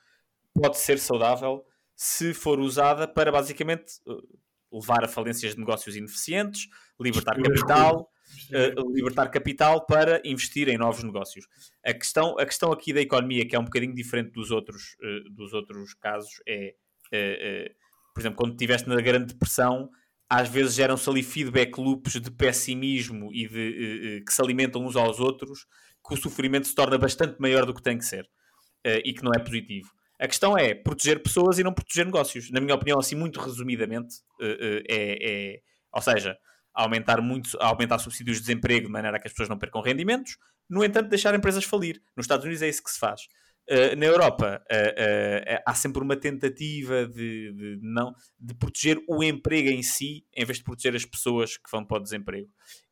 pode ser saudável se for usada para basicamente uh, levar a falências de negócios ineficientes, libertar capital. Uh, libertar capital para investir em novos negócios. A questão, a questão aqui da economia, que é um bocadinho diferente dos outros, uh, dos outros casos, é, uh, por exemplo, quando estiveste na Grande Depressão, às vezes geram-se ali feedback loops de pessimismo e de, uh, uh, que se alimentam uns aos outros, que o sofrimento se torna bastante maior do que tem que ser uh, e que não é positivo. A questão é proteger pessoas e não proteger negócios. Na minha opinião, assim, muito resumidamente, é, é, ou seja, aumentar muito, aumentar subsídios de desemprego de maneira a que as pessoas não percam rendimentos, no entanto, deixar empresas falir. Nos Estados Unidos é isso que se faz. Uh, na Europa uh, uh, há sempre uma tentativa de, de, não, de proteger o emprego em si em vez de proteger as pessoas que vão para o desemprego.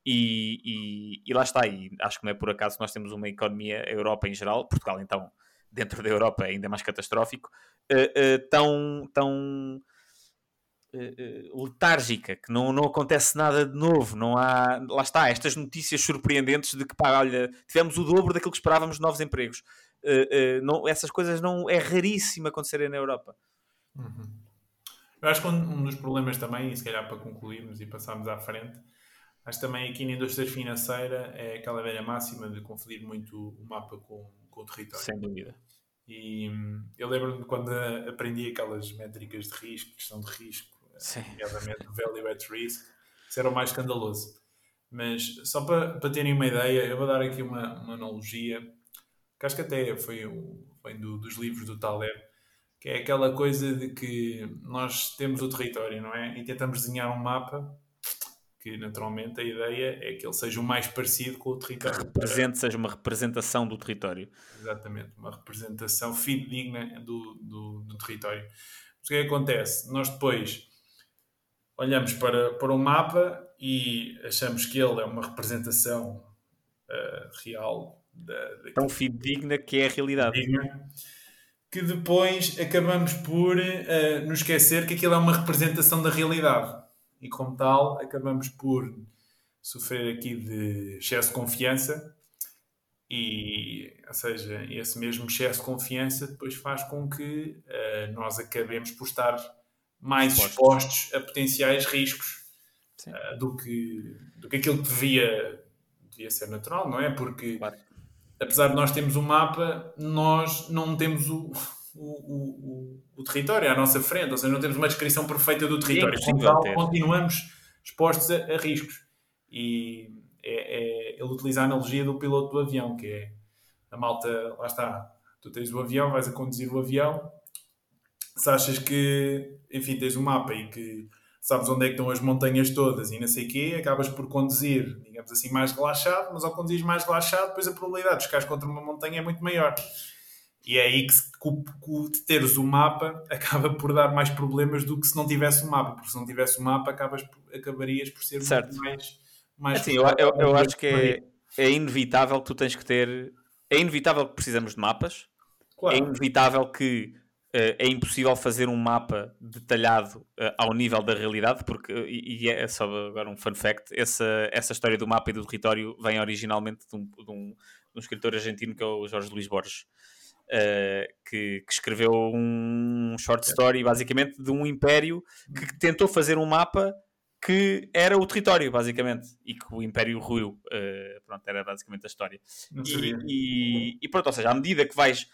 E, e, e lá está, e acho que não é por acaso que nós temos uma economia, a Europa em geral, Portugal então, dentro da Europa é ainda mais catastrófico, tão, tão letárgica, que não, não acontece nada de novo, não há, lá está, estas notícias surpreendentes de que, pá, olha, tivemos o dobro daquilo que esperávamos de novos empregos uh, não, essas coisas não é raríssimo acontecerem na Europa. Uhum. Eu acho que um, dos problemas também, e se calhar para concluirmos e passarmos à frente, acho também aqui na indústria financeira é aquela velha máxima de confundir muito o mapa com, com o território. Sem dúvida. E hum, eu lembro-me quando aprendi aquelas métricas de risco, gestão de risco, nomeadamente value at risk, isso era o mais escandaloso. Mas só para, para terem uma ideia, eu vou dar aqui uma, uma analogia que acho que até foi, foi do, dos livros do Taleb, que é aquela coisa de que nós temos o território, não é? E tentamos desenhar um mapa que naturalmente a ideia é que ele seja o mais parecido com o território. Que represente, seja uma representação do território. Exatamente, uma representação fidedigna do, do, do território. Mas o que, é que acontece? Nós depois olhamos para, para o mapa e achamos que ele é uma representação uh, real da, da... tão fidedigna que é a realidade. que depois acabamos por uh, nos esquecer que aquilo é uma representação da realidade. E como tal, acabamos por sofrer aqui de excesso de confiança e, ou seja, esse mesmo excesso de confiança depois faz com que uh, nós acabemos por estar mais expostos, expostos a potenciais riscos uh, do, que, do que aquilo que devia, devia ser natural, não é? Porque claro apesar de nós termos o um mapa, nós não temos o, o, o, o, território à nossa frente, ou seja, não temos uma descrição perfeita do território. Sim, tal, continuamos expostos a, a, riscos. E é, é, ele utiliza a analogia do piloto do avião, que é a malta, lá está, tu tens o avião, vais a conduzir o avião, se achas que, enfim, tens o um mapa e que sabes onde é que estão as montanhas todas e não sei o quê, acabas por conduzir, digamos assim, mais relaxado, mas ao conduzir mais relaxado, depois a probabilidade de chocares contra uma montanha é muito maior. E é aí que, se, que, teres o mapa acaba por dar mais problemas do que se não tivesse o mapa, porque se não tivesse o mapa acabas, acabarias por ser certo. mais... mais assim, eu, eu, eu acho que é, é inevitável que tu tens que ter... É inevitável que precisamos de mapas, claro. é inevitável que é impossível fazer um mapa detalhado ao nível da realidade, porque, e, é só agora um fun fact, essa, essa história do mapa e do território vem originalmente de um, de um, de um escritor argentino que é o Jorge Luís Borges. Uh, que, que, escreveu um short story basicamente de um império que tentou fazer um mapa que era o território, basicamente, e que o Império ruiu. Uh, pronto, era basicamente a história. E, e, e, pronto, ou seja, à medida que vais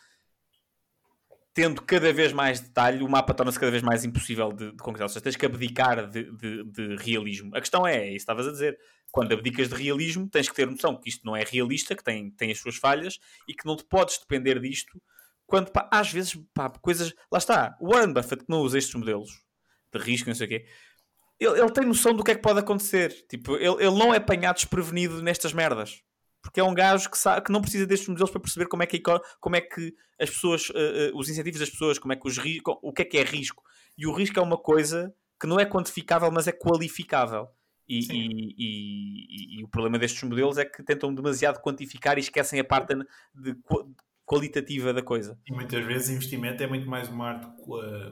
tendo cada vez mais detalhe, o mapa torna-se cada vez mais impossível de, de concretizar. Ou seja, tens que abdicar de, de, de, realismo. A questão é, é isso estavas a dizer, quando abdicas de realismo, tens que ter noção que isto não é realista, que tem, tem as suas falhas e que não te podes depender disto quando, pá, às vezes, pá, coisas. Lá está, o Warren Buffett que não usa estes modelos de risco, não sei o quê ele, ele, tem noção do que é que pode acontecer. Tipo, ele, ele não é apanhado desprevenido nestas merdas. Porque é um gajo que, sabe, que não precisa destes modelos para perceber como é que, como é que as pessoas, uh, uh, os incentivos das pessoas, como é que os o que é que é risco. E o risco é uma coisa que não é quantificável, mas é qualificável. E, e, e, e, o problema destes modelos é que tentam demasiado quantificar e esquecem a parte de, de qualitativa da coisa. E muitas vezes investimento é muito mais uma arte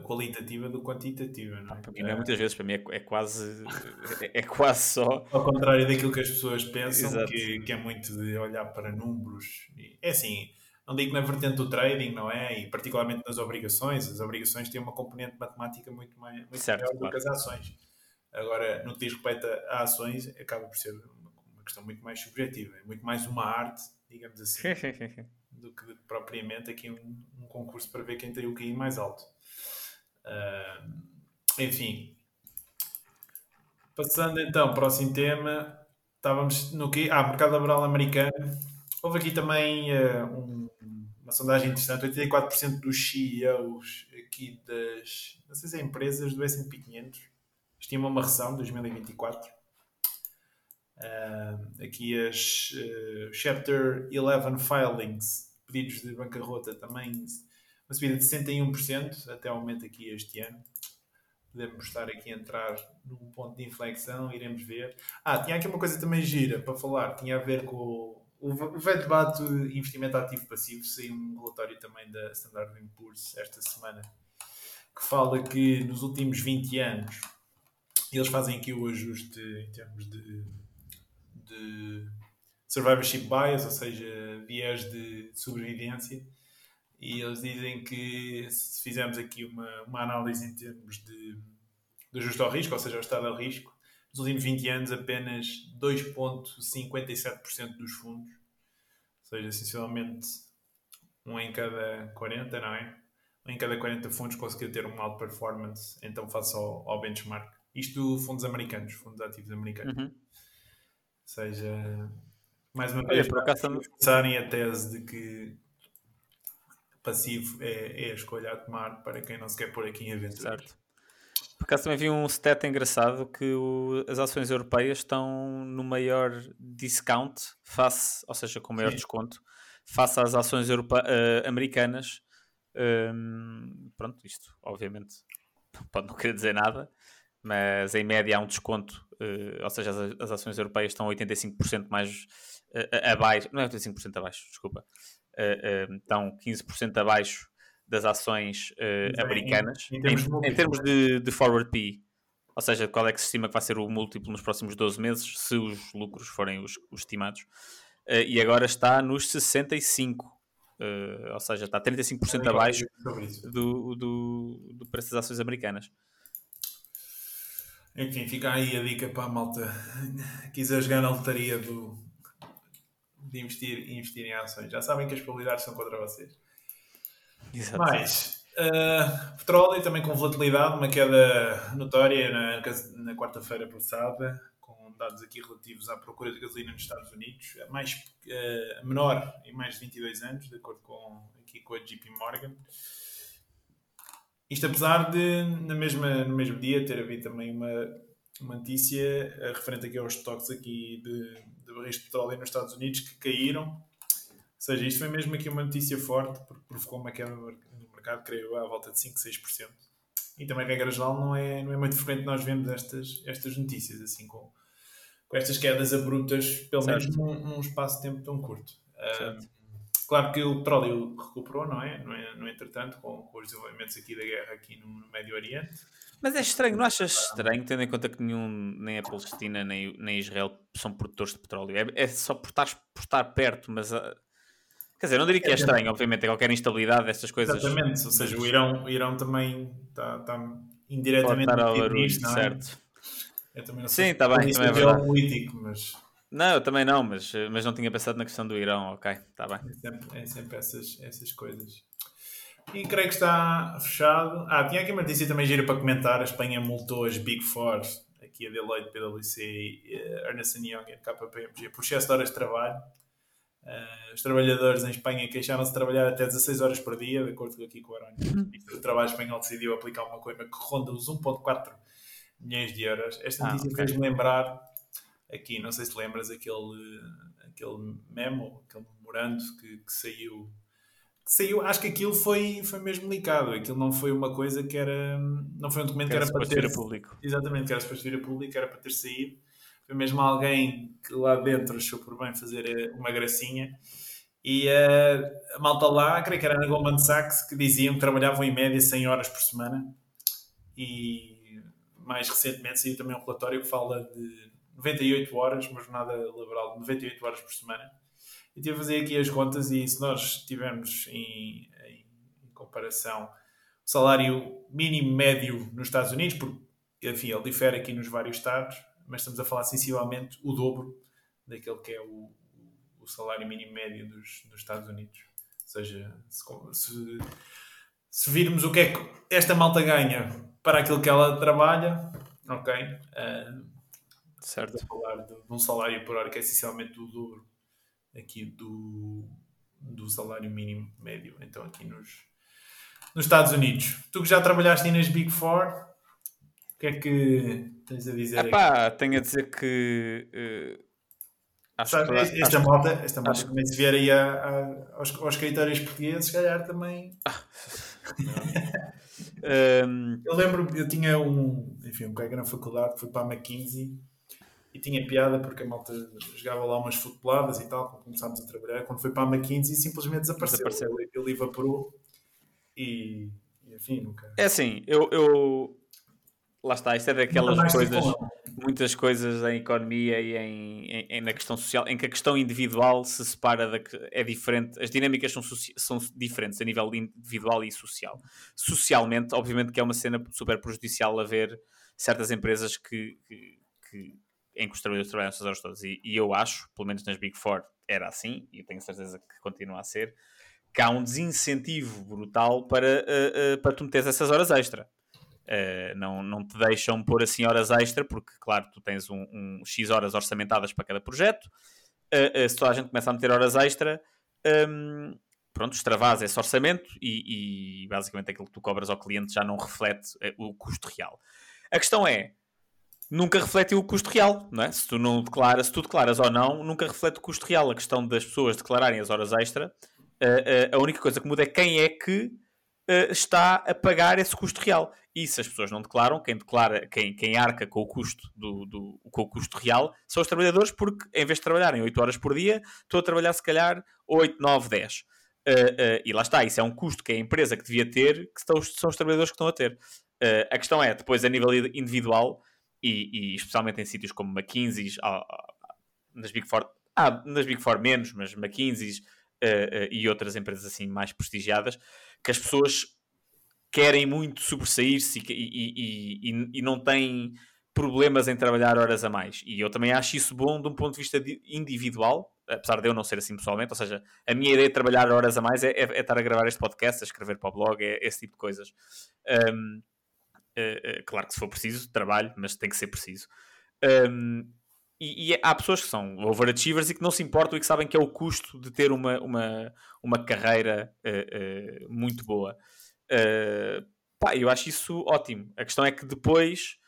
qualitativa do que quantitativa, não é? Para mim, é, muitas vezes, para mim, é, é quase é, é, quase só. Ao contrário daquilo que as pessoas pensam, que, que, é muito de olhar para números. É assim, não digo na vertente do trading, não é? E particularmente nas obrigações, as obrigações têm uma componente matemática muito, mais, muito certo, maior claro. do que as ações. Agora, no que diz respeito a ações, acaba por ser uma questão muito mais subjetiva, é muito mais uma arte, digamos assim. Do que propriamente aqui um, um, concurso para ver quem tem o QI mais alto. Uh, enfim. Passando então, próximo tema. Estávamos no QI. Ah, mercado laboral americano. Houve aqui também uh, um, uma sondagem interessante. 84% dos CEOs aqui das, não sei se é empresas do S&P 500 estimam uma recessão de 2024 Uh, aqui as uh, Chapter 11 filings, pedidos de bancarrota, também uma subida de 61% até o momento aqui este ano. Podemos estar aqui a entrar num ponto de inflexão, iremos ver. Ah, tinha aqui uma coisa também gira para falar, tinha a ver com o, o velho debate investimento ativo passivo. Saiu um relatório também da Standard Poor's esta semana que fala que nos últimos 20 anos eles fazem aqui o ajuste em termos de de survivorship bias, ou seja, viés de sobrevivência. E eles dizem que se fizermos aqui uma, uma análise em termos de, de ajuste ao risco, ou seja, o estado ao risco, nos últimos 20 anos apenas 2,57% dos fundos, ou seja, essencialmente um em cada 40, não é? Um em cada 40 fundos conseguiu ter uma alta performance, então face ao, ao benchmark. Isto fundos americanos, fundos ativos americanos. Uhum seja, mais uma vez, para começarem a tese de que passivo é, é, a escolha a tomar para quem não se quer pôr aqui em aventuras. Certo. Por acaso também vi um stat engraçado que o, as ações europeias estão no maior discount face, ou seja, com maior Sim. desconto, face às ações europe, uh, americanas. Um, pronto, isto obviamente pode não querer dizer nada, mas em média há um desconto, uh, ou seja, as, as, ações europeias estão 85% mais uh, abaixo, não é 85% abaixo, desculpa, uh, estão 15% abaixo das ações americanas em, em, termos, em, em termos de, de, forward P. Ou seja, qual é que se estima que vai ser o múltiplo nos próximos 12 meses, se os lucros forem os, os estimados. e agora está nos 65. Uh, ou seja, está 35% abaixo do, do, do preço das ações americanas. Enfim, fica aí a dica para a malta quiser jogar na lotaria do, de investir, investir em ações. Já sabem que as probabilidades são contra vocês. Exato. Mais, uh, petróleo também com volatilidade, uma queda notória na, na quarta-feira passada, com dados aqui relativos à procura de gasolina nos Estados Unidos, a, mais, uh, menor em mais de 22 anos, de acordo com, aqui com a JP Morgan. Isto apesar de, na mesma, no mesmo dia, ter havido também uma, uma notícia eh, referente aqui aos estoques aqui de, de barris de petróleo nos Estados Unidos que caíram. Ou seja, isto foi mesmo aqui uma notícia forte, porque provocou uma queda no mercado, creio, à volta de 5, 6%. E também, regra geral, não é, não é muito frequente nós vemos estas, estas notícias, assim, com, com estas quedas abruptas, pelo certo. menos num, num espaço de tempo tão curto. Uh, Claro que o petróleo recuperou, não é? No, é, no entretanto, com, com os desenvolvimentos aqui da guerra aqui no, no Médio Oriente. Mas é estranho, não achas estranho, tendo em conta que nenhum, nem a Palestina nem, nem Israel são produtores de petróleo? É, é só por estar, por estar perto, mas. Uh, quer dizer, não diria que é, é estranho, obviamente, é qualquer instabilidade destas coisas. Exatamente, ou seja, o Irão, o Irão também está, está indiretamente. Pode estar ao barulho, nisto, não é? certo. Eu também não Sim, está bem, também é verdade. político, mas. Não, eu também não, mas, mas não tinha pensado na questão do Irão, ok, está bem. É sempre, é sempre essas, essas coisas. E creio que está fechado. Ah, tinha aqui uma notícia também gira para comentar. A Espanha multou as Big Four, aqui a Deloitte, PwC, uh, Ernst Young e KPMG, por excesso de horas de trabalho. Uh, os trabalhadores em Espanha queixaram-se de trabalhar até 16 horas por dia, de acordo aqui com o Arónio. Uhum. O trabalho espanhol decidiu aplicar uma coisa que ronda os 1,4 milhões de euros. Esta ah, notícia ah, okay. fez-me lembrar, aqui, não sei se lembras, aquele, aquele memo, aquele memorando que, que saiu saiu, acho que aquilo foi, foi mesmo ligado. Aquilo não foi uma coisa que era. Não foi um documento que, que era, para ter. público. Exatamente, que era suposto vir a público, era para ter saído. Foi mesmo alguém que lá dentro achou por bem fazer eh, uma gracinha. E uh, a malta lá, creio que era na Goldman Sachs, que diziam que trabalhavam em média 100 horas por semana. E mais recentemente saiu também um relatório que fala de 98 horas, uma jornada laboral de 98 horas por semana e tive a fazer aqui as contas e se nós tivermos em, em, em comparação o salário mínimo médio nos Estados Unidos, porque enfim, ele difere aqui nos vários estados, mas estamos a falar sensivelmente o dobro daquele que é o, o salário mínimo médio dos, dos Estados Unidos. Ou seja, se, se, virmos o que é que esta malta ganha para aquilo que ela trabalha, ok? Uh, certo. a falar de, de um salário por hora que é essencialmente o dobro aqui do, do salário mínimo médio, então aqui nos, nos Estados Unidos. Tu que já trabalhaste nas Big Four, o que é que tens a dizer? Epá, aqui? tenho a dizer que. Uh, acho Sabe, esta acho, malta, esta malta também se vier aí a, a, aos, aos escritores portugueses, se calhar também. um... Eu lembro, eu tinha um, enfim, um colega na faculdade que foi para a McKinsey e tinha piada porque a malta jogava lá umas futeboladas e tal, quando começámos a trabalhar. Quando foi para a McKinsey, simplesmente desapareceu. desapareceu. Ele, ele evaporou e, e, enfim, nunca. É assim, eu, eu. Lá está, isto é daquelas coisas, muitas coisas em economia e em, em, em, na questão social, em que a questão individual se separa da é diferente, as dinâmicas são, são diferentes a nível individual e social. Socialmente, obviamente que é uma cena super prejudicial haver certas empresas que, que, que em que os trabalhadores trabalham essas horas todas. E, e, eu acho, pelo menos nas Big Four, era assim, e tenho certeza que continua a ser, que há um desincentivo brutal para, uh, uh, para tu meteres essas horas extra. Uh, não, não te deixam pôr assim horas extra, porque, claro, tu tens um, um X horas orçamentadas para cada projeto. se toda a gente começa a meter horas extra, um, pronto, extravasa esse orçamento e, e, basicamente aquilo que tu cobras ao cliente já não reflete o custo real. A questão é, nunca reflete o custo real, não é? Se tu não declaras, se tu declaras ou não, nunca reflete o custo real. A questão das pessoas declararem as horas extra, uh, uh, a única coisa que muda é quem é que uh, está a pagar esse custo real. E se as pessoas não declaram, quem declara, quem, quem arca com o custo do, do, com o custo real são os trabalhadores, porque em vez de trabalharem 8 horas por dia, estou a trabalhar se calhar 8, 9, 10. e lá está, isso é um custo que a empresa que devia ter, que são os, são os trabalhadores que estão a ter. a questão é, depois a nível individual, e, e especialmente em sítios como McKinsey, ah, ah, nas Big Four, ah, nas Big Four menos, mas McKinsey uh, uh, e outras empresas assim mais prestigiadas, que as pessoas querem muito sobressair-se e, e, e, e, não têm problemas em trabalhar horas a mais. E eu também acho isso bom de um ponto de vista individual, apesar de eu não ser assim pessoalmente, ou seja, a minha ideia de trabalhar horas a mais é, é, é estar a gravar este podcast, a escrever para o blog, é esse tipo de coisas. Um, Uh, claro que se for preciso, trabalho, mas tem que ser preciso. Um, e, e, há pessoas que são overachievers e que não se importam e que sabem que é o custo de ter uma, uma, uma carreira uh, uh, muito boa. pá, eu acho isso ótimo. A questão é que depois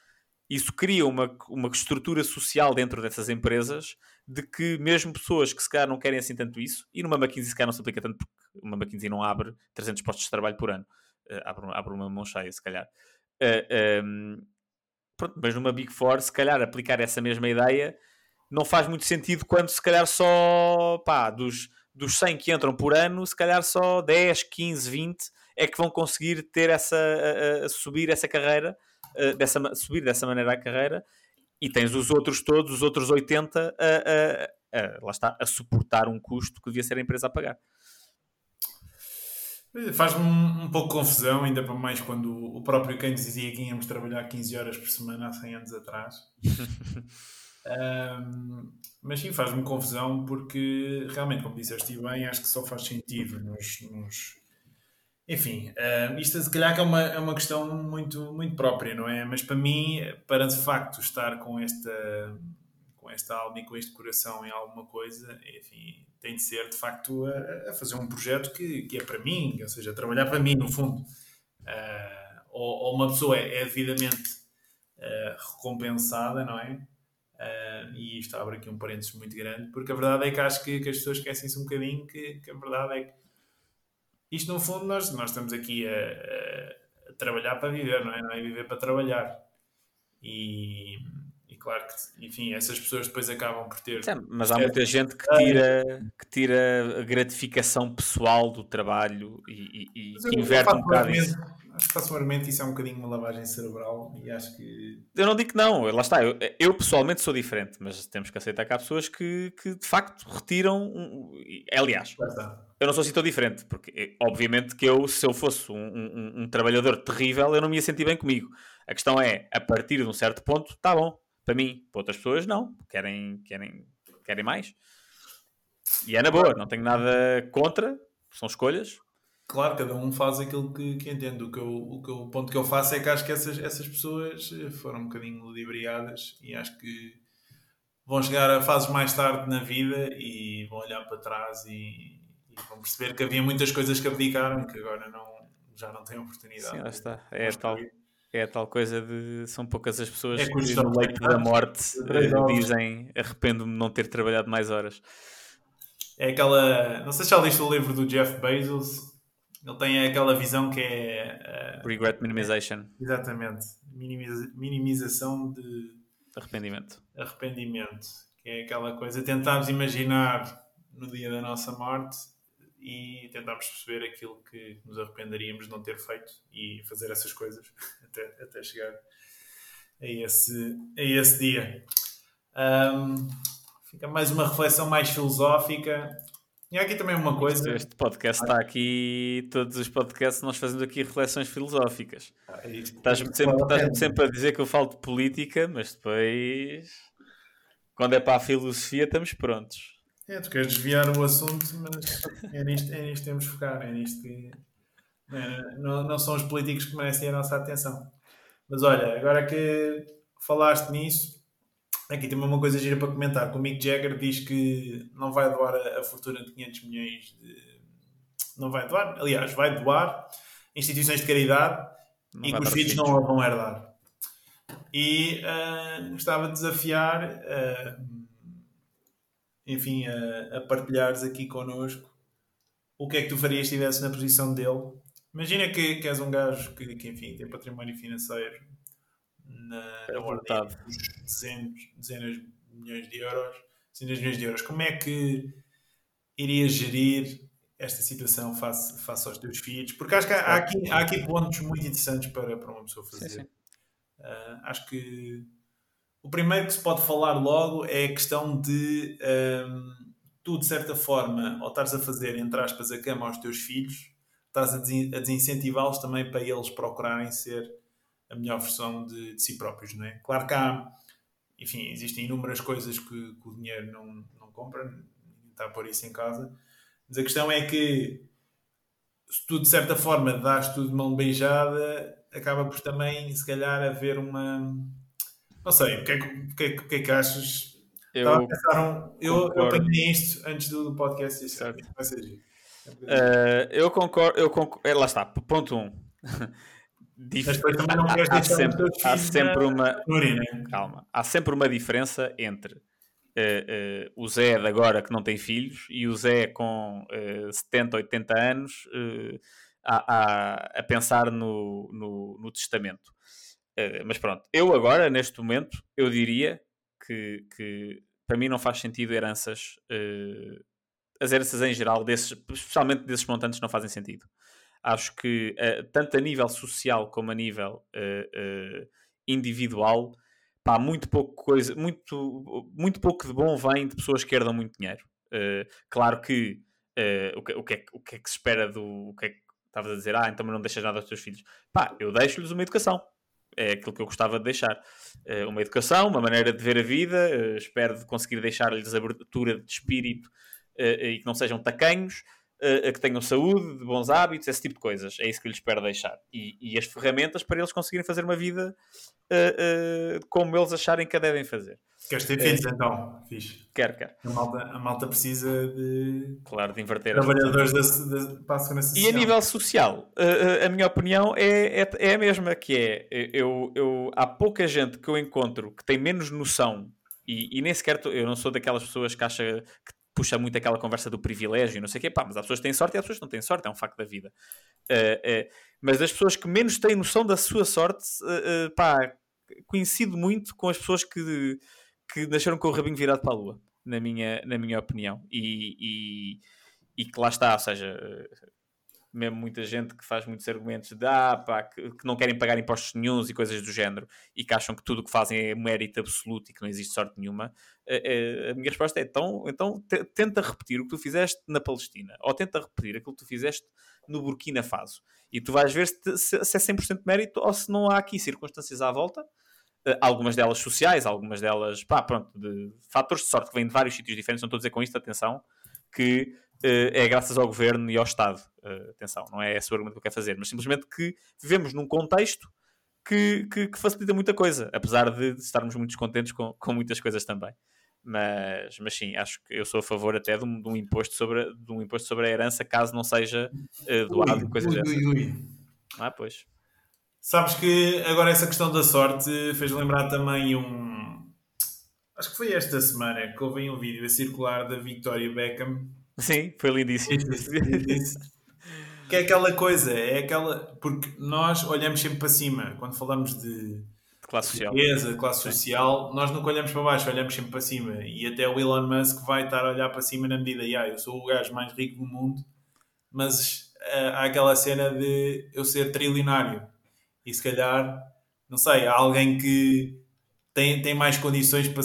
isso cria uma, uma estrutura social dentro dessas empresas de que mesmo pessoas que se calhar não querem assim tanto isso, e numa McKinsey se calhar não se aplica tanto porque uma McKinsey não abre 300 postos de trabalho por ano. abre, abre uma mão cheia, se calhar. Um, pronto, mas numa Big Four, se calhar aplicar essa mesma ideia não faz muito sentido quando se calhar só pá, dos, dos 100 que entram por ano, se calhar só 10, 15, 20 é que vão conseguir ter essa, a, a subir essa carreira, a, dessa, subir dessa maneira a carreira, e tens os outros todos, os outros 80, a, a, lá está, a suportar um custo que devia ser a empresa a pagar. Faz-me um, um, pouco confusão, ainda para mais quando o próprio Keynes dizia que íamos trabalhar 15 horas por semana há 100 anos atrás. um, mas sim, faz-me confusão porque realmente, como disseste bem, acho que só faz sentido nos. nos... Enfim, uh, isto se calhar que é uma, é uma questão muito, muito própria, não é? Mas para mim, para de facto estar com esta, com esta alma e com este coração em alguma coisa, enfim, tem de ser de facto a, a, fazer um projeto que, que é para mim, ou seja, trabalhar para mim no fundo. Uh, ou, ou, uma pessoa é, é devidamente uh, recompensada, não é? Uh, e isto abre aqui um parênteses muito grande, porque a verdade é que acho que, que as pessoas esquecem-se um bocadinho que, que, a verdade é que isto no fundo nós, nós estamos aqui a, a, trabalhar para viver, não é? Não é viver para trabalhar. E, claro que, enfim, essas pessoas depois acabam por ter. Mas há muita gente que tira, que tira a gratificação pessoal do trabalho e, e, e inverte um bocado isso. Acho que faço argumento que isso é um bocadinho uma lavagem cerebral e acho que. Eu não digo que não, lá está. Eu, eu pessoalmente sou diferente, mas temos que aceitar que há pessoas que, que de facto retiram. Um, aliás, eu não sou assim tão diferente, porque obviamente que eu, se eu fosse um, um, um trabalhador terrível, eu não me ia sentir bem comigo. A questão é, a partir de um certo ponto, tá bom, para mim, para outras pessoas, não. Querem, querem, querem mais. E é na boa, não tenho nada contra, são escolhas. Claro, cada um faz aquilo que, que entende. O, que eu, o, que eu, o ponto que eu faço é que acho que essas, essas pessoas foram um bocadinho ludibriadas e acho que vão chegar a fases mais tarde na vida e vão olhar para trás e, e vão perceber que havia muitas coisas que abdicaram e que agora não, já não têm oportunidade. Sim, lá está. É tal, é a tal coisa de são poucas as pessoas é que no leito da morte uh, dizem arrependo-me de não ter trabalhado mais horas. É aquela. Não sei se já leste o livro do Jeff Bezos. Ele tem aquela visão que é. Uh, Regret minimization. É, exatamente. Minimiza, minimização de. Arrependimento. Arrependimento. Que é aquela coisa. Tentarmos imaginar no dia da nossa morte e tentarmos perceber aquilo que nos arrependeríamos de não ter feito e fazer essas coisas até, até chegar a esse, a esse dia. Um, fica mais uma reflexão mais filosófica. E há aqui também uma coisa. Este podcast está aqui, todos os podcasts nós fazemos aqui reflexões filosóficas. Ah, é Estás-me sempre, estás sempre a dizer que eu falo de política, mas depois, quando é para a filosofia, estamos prontos. É, tu queres desviar o assunto, mas é nisto, é nisto que temos de focar, é nisto que. É, não, não são os políticos que merecem a nossa atenção. Mas olha, agora que falaste nisso, aqui tem uma coisa gira para comentar. Que o Mick Jagger diz que não vai doar a, a fortuna de 500 milhões de. Não vai doar, aliás, vai doar instituições de caridade não e que os filhos não a vão herdar. E uh, gostava de desafiar. Uh, enfim, a, a partilhares aqui connosco o que é que tu farias se estivesse na posição dele. Imagina que, que és um gajo que, que enfim, tem património financeiro na, na ordem dos dezenas, dezenas de milhões de euros, dezenas de milhões de euros. Como é que irias gerir esta situação face, face aos teus filhos? Porque acho que há, há aqui, há aqui pontos muito interessantes para, para uma pessoa fazer. Sim, sim. Uh, acho que o primeiro que se pode falar logo é a questão de um, tu, de certa forma, ao estares a fazer, entre aspas, a cama aos teus filhos, estás a, des a desincentivá-los também para eles procurarem ser a melhor versão de, de, si próprios, não é? Claro que há, enfim, existem inúmeras coisas que, que o dinheiro não, não compra, ninguém está a pôr isso em casa, mas a questão é que se tu, de certa forma, dás tudo de mão beijada, acaba por também, se calhar, haver uma não sei, o que é que, o que, é, o que, é que achas? Eu, Estava a pensar um, eu, eu apanhei isto antes do podcast e certo. vai ser uh, eu concordo, eu concordo, é, lá está, ponto 1. Um. Dif... Há, há sempre, há sempre uma calma, há sempre uma diferença entre uh, uh, o Zé de agora que não tem filhos e o Zé com uh, 70, 80 anos a, a, a, pensar no, no, no testamento. Uh, mas pronto, eu agora, neste momento, eu diria que, que para mim não faz sentido heranças uh, as heranças em geral, desses, especialmente desses montantes, não fazem sentido. Acho que, uh, tanto a nível social como a nível individual, pá, muito pouco coisa, muito, muito pouco de bom vem de pessoas que herdam muito dinheiro. claro que, o que, o, que é, o que é que se espera do. O que é que estavas a dizer? Ah, então não deixas nada aos teus filhos. Pá, eu deixo-lhes uma educação é aquilo que eu gostava de deixar. Uh, uma educação, uma maneira de ver a vida, uh, espero de conseguir deixar-lhes abertura de espírito uh, e que não sejam tacanhos, que tenham saúde, de bons hábitos, esse tipo de coisas. É isso que lhes espero deixar. E, e as ferramentas para eles conseguirem fazer uma vida como eles acharem que a devem fazer. Queres ter filhos então? Fixe. Quero, quero. A malta, a malta precisa de. Claro, de inverter Trabalhadores da, da, para a segurança social. E a nível social, a, a minha opinião é, é, é, a mesma, que é eu, eu, há pouca gente que eu encontro que tem menos noção e, e nem sequer eu não sou daquelas pessoas que acha que puxa muito aquela conversa do privilégio, não sei o quê, pá, mas há pessoas que têm sorte e há pessoas que não têm sorte, é um facto da vida. Uh, uh, mas das pessoas que menos têm noção da sua sorte, uh, pá, coincido muito com as pessoas que que nasceram com o rabinho virado para a lua, na minha, na minha opinião. E, e, e que lá está, ou seja, mesmo muita gente que faz muitos argumentos de ah, pá, que, que, não querem pagar impostos nenhums e coisas do género e que acham que tudo o que fazem é mérito absoluto e que não existe sorte nenhuma, a, a, a minha resposta é então, então tenta repetir o que tu fizeste na Palestina ou tenta repetir aquilo que tu fizeste no Burkina Faso e tu vais ver se, se, se é 100% mérito ou se não há aqui circunstâncias à volta Uh, algumas delas sociais, algumas delas, pá, pronto, de fatores de sorte que vêm de vários sítios diferentes. Não estou a dizer com isto, atenção, que é graças ao governo e ao Estado. Uh, atenção, não é esse o argumento que eu quero fazer, mas simplesmente que vivemos num contexto que, que, que facilita muita coisa, apesar de, estarmos muito descontentes com, com muitas coisas também. Mas, mas sim, acho que eu sou a favor até de um, de um imposto, sobre, de um imposto sobre a herança, caso não seja doado, coisas dessas. Ah, pois. Sabes que agora essa questão da sorte fez lembrar também um. Acho que foi esta semana que houve um vídeo a circular da Victoria Beckham. Sim, foi lindíssimo. que é aquela coisa, é aquela. Porque nós olhamos sempre para cima quando falamos de, de classe social. Riqueza, classe social, nós nunca olhamos para baixo, olhamos sempre para cima. E até o Elon Musk vai estar a olhar para cima na medida, ah, eu sou o gajo mais rico do mundo, mas uh, há aquela cena de eu ser trilionário e se calhar, não sei, há alguém que tem, tem mais condições para,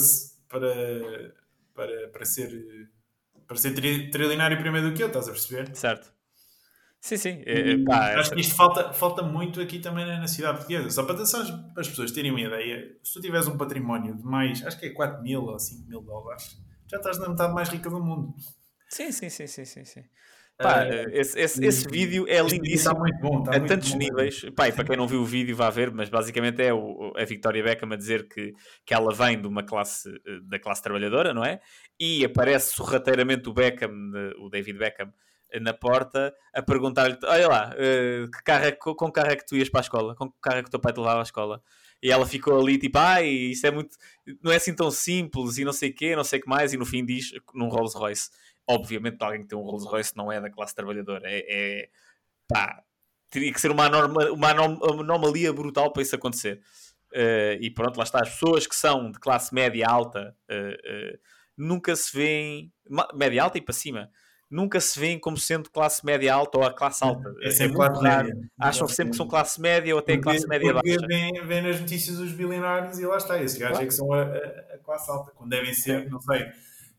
para, para, para ser, para ser trilionário primeiro do que eu, estás a perceber? Certo. Sim, sim. É, é pá, acho que isto falta, falta muito aqui também na cidade portuguesa. Só para, para as pessoas terem uma ideia, se tu tiveres um património de mais, acho que é 4 mil ou 5 mil dólares, já estás na metade mais rica do mundo. Sim, sim, sim, sim, sim. sim. Pá, uh, esse, esse, esse, vídeo é lindíssimo está muito bom, está a tantos bom, níveis. Pá, para quem não viu o vídeo, vá ver, mas basicamente é o, a Victoria Beckham a dizer que, que ela vem de uma classe eh, da classe trabalhadora, não é? E aparece sorrateiramente o Beckham, o David Beckham, na porta a perguntar-lhe: Olha lá, uh, que carro é, com que carro é que tu ias para a escola? Com que carro é que o teu pai te levava à escola? E ela ficou ali tipo, ai, isso é muito, não é assim tão simples e não sei o quê, não sei o que mais. E no fim diz, num Rolls Royce obviamente alguém que tem um Rolls Royce não é da classe trabalhadora. É, é pá, teria que ser uma, anorma, uma anomalia brutal para isso acontecer. Uh, e pronto, lá está. As pessoas que são de classe média alta uh, uh, nunca se veem, média alta e para cima, nunca se veem como sendo classe média alta ou a classe alta. É sempre é classe média. Acham sempre que são classe média ou até porque, classe média porque baixa. Vêm vem nas notícias os bilionários e lá está. Esses gajos claro. é que são a, a, a, classe alta. Quando devem ser, não sei,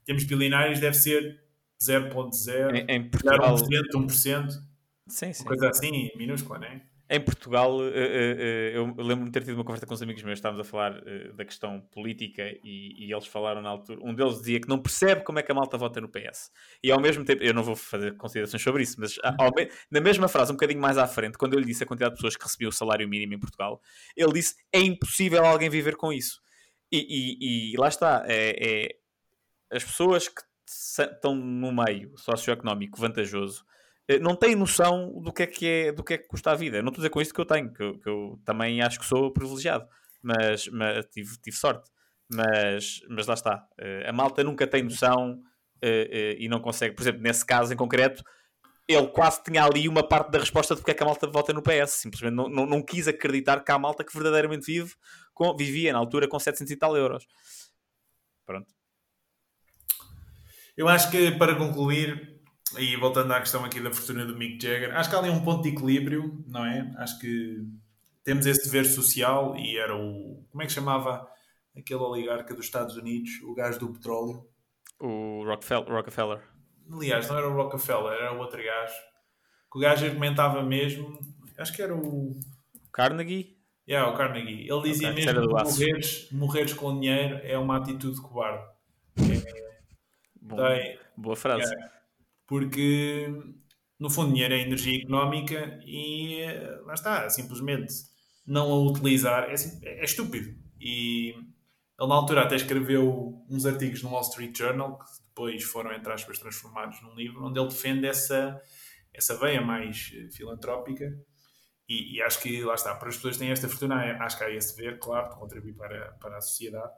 temos bilionários, deve ser 0.0, em, em Portugal, 1%, 1%, sim, sim. coisa assim, minúscula, não é? Em Portugal, eh, eh, eh, eu lembro-me de ter tido uma conversa com os amigos meus, estávamos a falar da questão política e, e, eles falaram na altura, um deles dizia que não percebe como é que a malta vota no PS. E ao mesmo tempo, eu não vou fazer considerações sobre isso, mas ao, na mesma frase, um bocadinho mais à frente, quando eu lhe disse a quantidade de pessoas que recebiam o salário mínimo em Portugal, ele disse é impossível alguém viver com isso. E, e, e lá está, é, é, as pessoas que estão no meio socioeconómico vantajoso eh, não têm noção do que é que é do que é que custa a vida. Não estou a dizer com isto que eu tenho, que eu, que eu também acho que sou privilegiado, mas, mas tive, tive, sorte. Mas, mas lá está. Eh, a malta nunca tem noção eh, e não consegue. Por exemplo, nesse caso em concreto, ele quase tinha ali uma parte da resposta de porque é que a malta vota no PS. Simplesmente não, não, não quis acreditar que há malta que verdadeiramente vive com, vivia na altura com 700 e tal euros. Pronto. Eu acho que para concluir, e voltando à questão aqui da fortuna do Mick Jagger, acho que há ali um ponto de equilíbrio, não é? Acho que temos esse dever social e era o. Como é que chamava aquele oligarca dos Estados Unidos, o gajo do petróleo? O Rockefeller. Rockefeller. Aliás, não era o Rockefeller, era o outro gajo. Que o gajo argumentava mesmo. Acho que era o. Carnegie? Yeah, o Carnegie. Ele dizia Ok, mesmo que morreres, morreres com dinheiro é uma atitude cobarde. Bom, Tem- boa frase. Yeah. Porque, no fundo, dinheiro é energia económica e eh, lá está, simplesmente não a utilizar é, sim- é estúpido. E ele, na altura, até escreveu uns artigos no Wall Street Journal que depois foram, entre aspas, transformados num livro onde ele defende essa, essa veia mais eh, filantrópica. E, e acho que, lá está, para as pessoas que têm esta fortuna, acho que há esse dever, claro, de contribuir para, para a sociedade.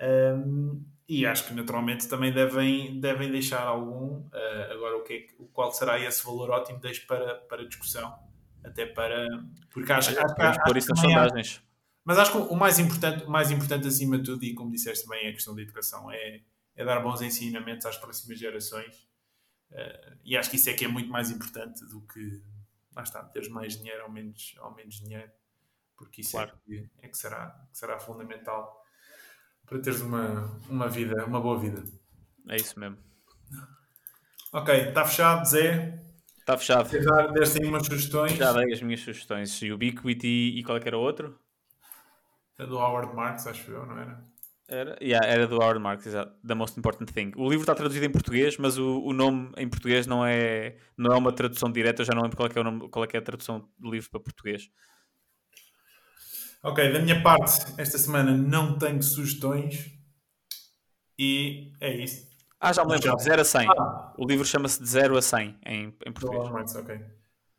Um, e acho que naturalmente também devem, devem deixar algum. uh, agora, o que é qual será esse valor ótimo? Deixo para, para discussão. Até para. Porque acho, acho, acho pôr que isso nas também há- sondagens. mas acho que o mais importante, o mais importante acima de tudo, e como disseste bem, é a questão da educação, é, é dar bons ensinamentos às próximas gerações. Uh, e acho que isso é que é muito mais importante do que, lá está, teres mais dinheiro ou menos, ou menos dinheiro, porque isso Claro. é, que, é que será, que será fundamental para teres uma, uma vida, uma boa vida. É isso mesmo. Ok, está fechado, Zé. Está fechado. Dar deste aí umas sugestões? Já dei as minhas sugestões. Ubiquity e qual é era o outro? A do Howard Marks, acho eu, não era? Era, yeah, era do Howard Marks, exato. The Most Important Thing. O livro está traduzido em português, mas o, o nome em português não é, não é uma tradução direta. Eu já não lembro qual é, é, o nome, qual é, é a tradução do livro para português. Ok, da minha parte, esta semana não tenho sugestões e é isso. Ah, já me lembro. De 0 a 100. Ah. O livro chama-se De 0 a 100 em, em Do português. Howard Marks, ok.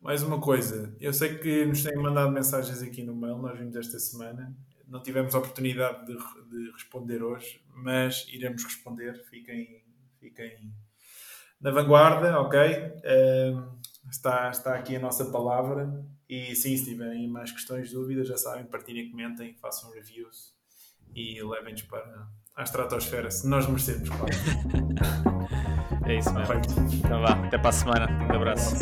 Mais uma coisa, eu sei que nos têm mandado mensagens aqui no mail, nós vimos esta semana, não tivemos a oportunidade de, de responder hoje, mas iremos responder, fiquem, fiquem na vanguarda, ok? Ehm, está, está aqui a nossa palavra e sim, se tiverem mais questões, dúvidas, já sabem, partilhem, comentem, façam reviews e levem-nos para a estratosfera, se nós merecemos, claro. É isso mesmo. Então vá, até para a semana. Um abraço.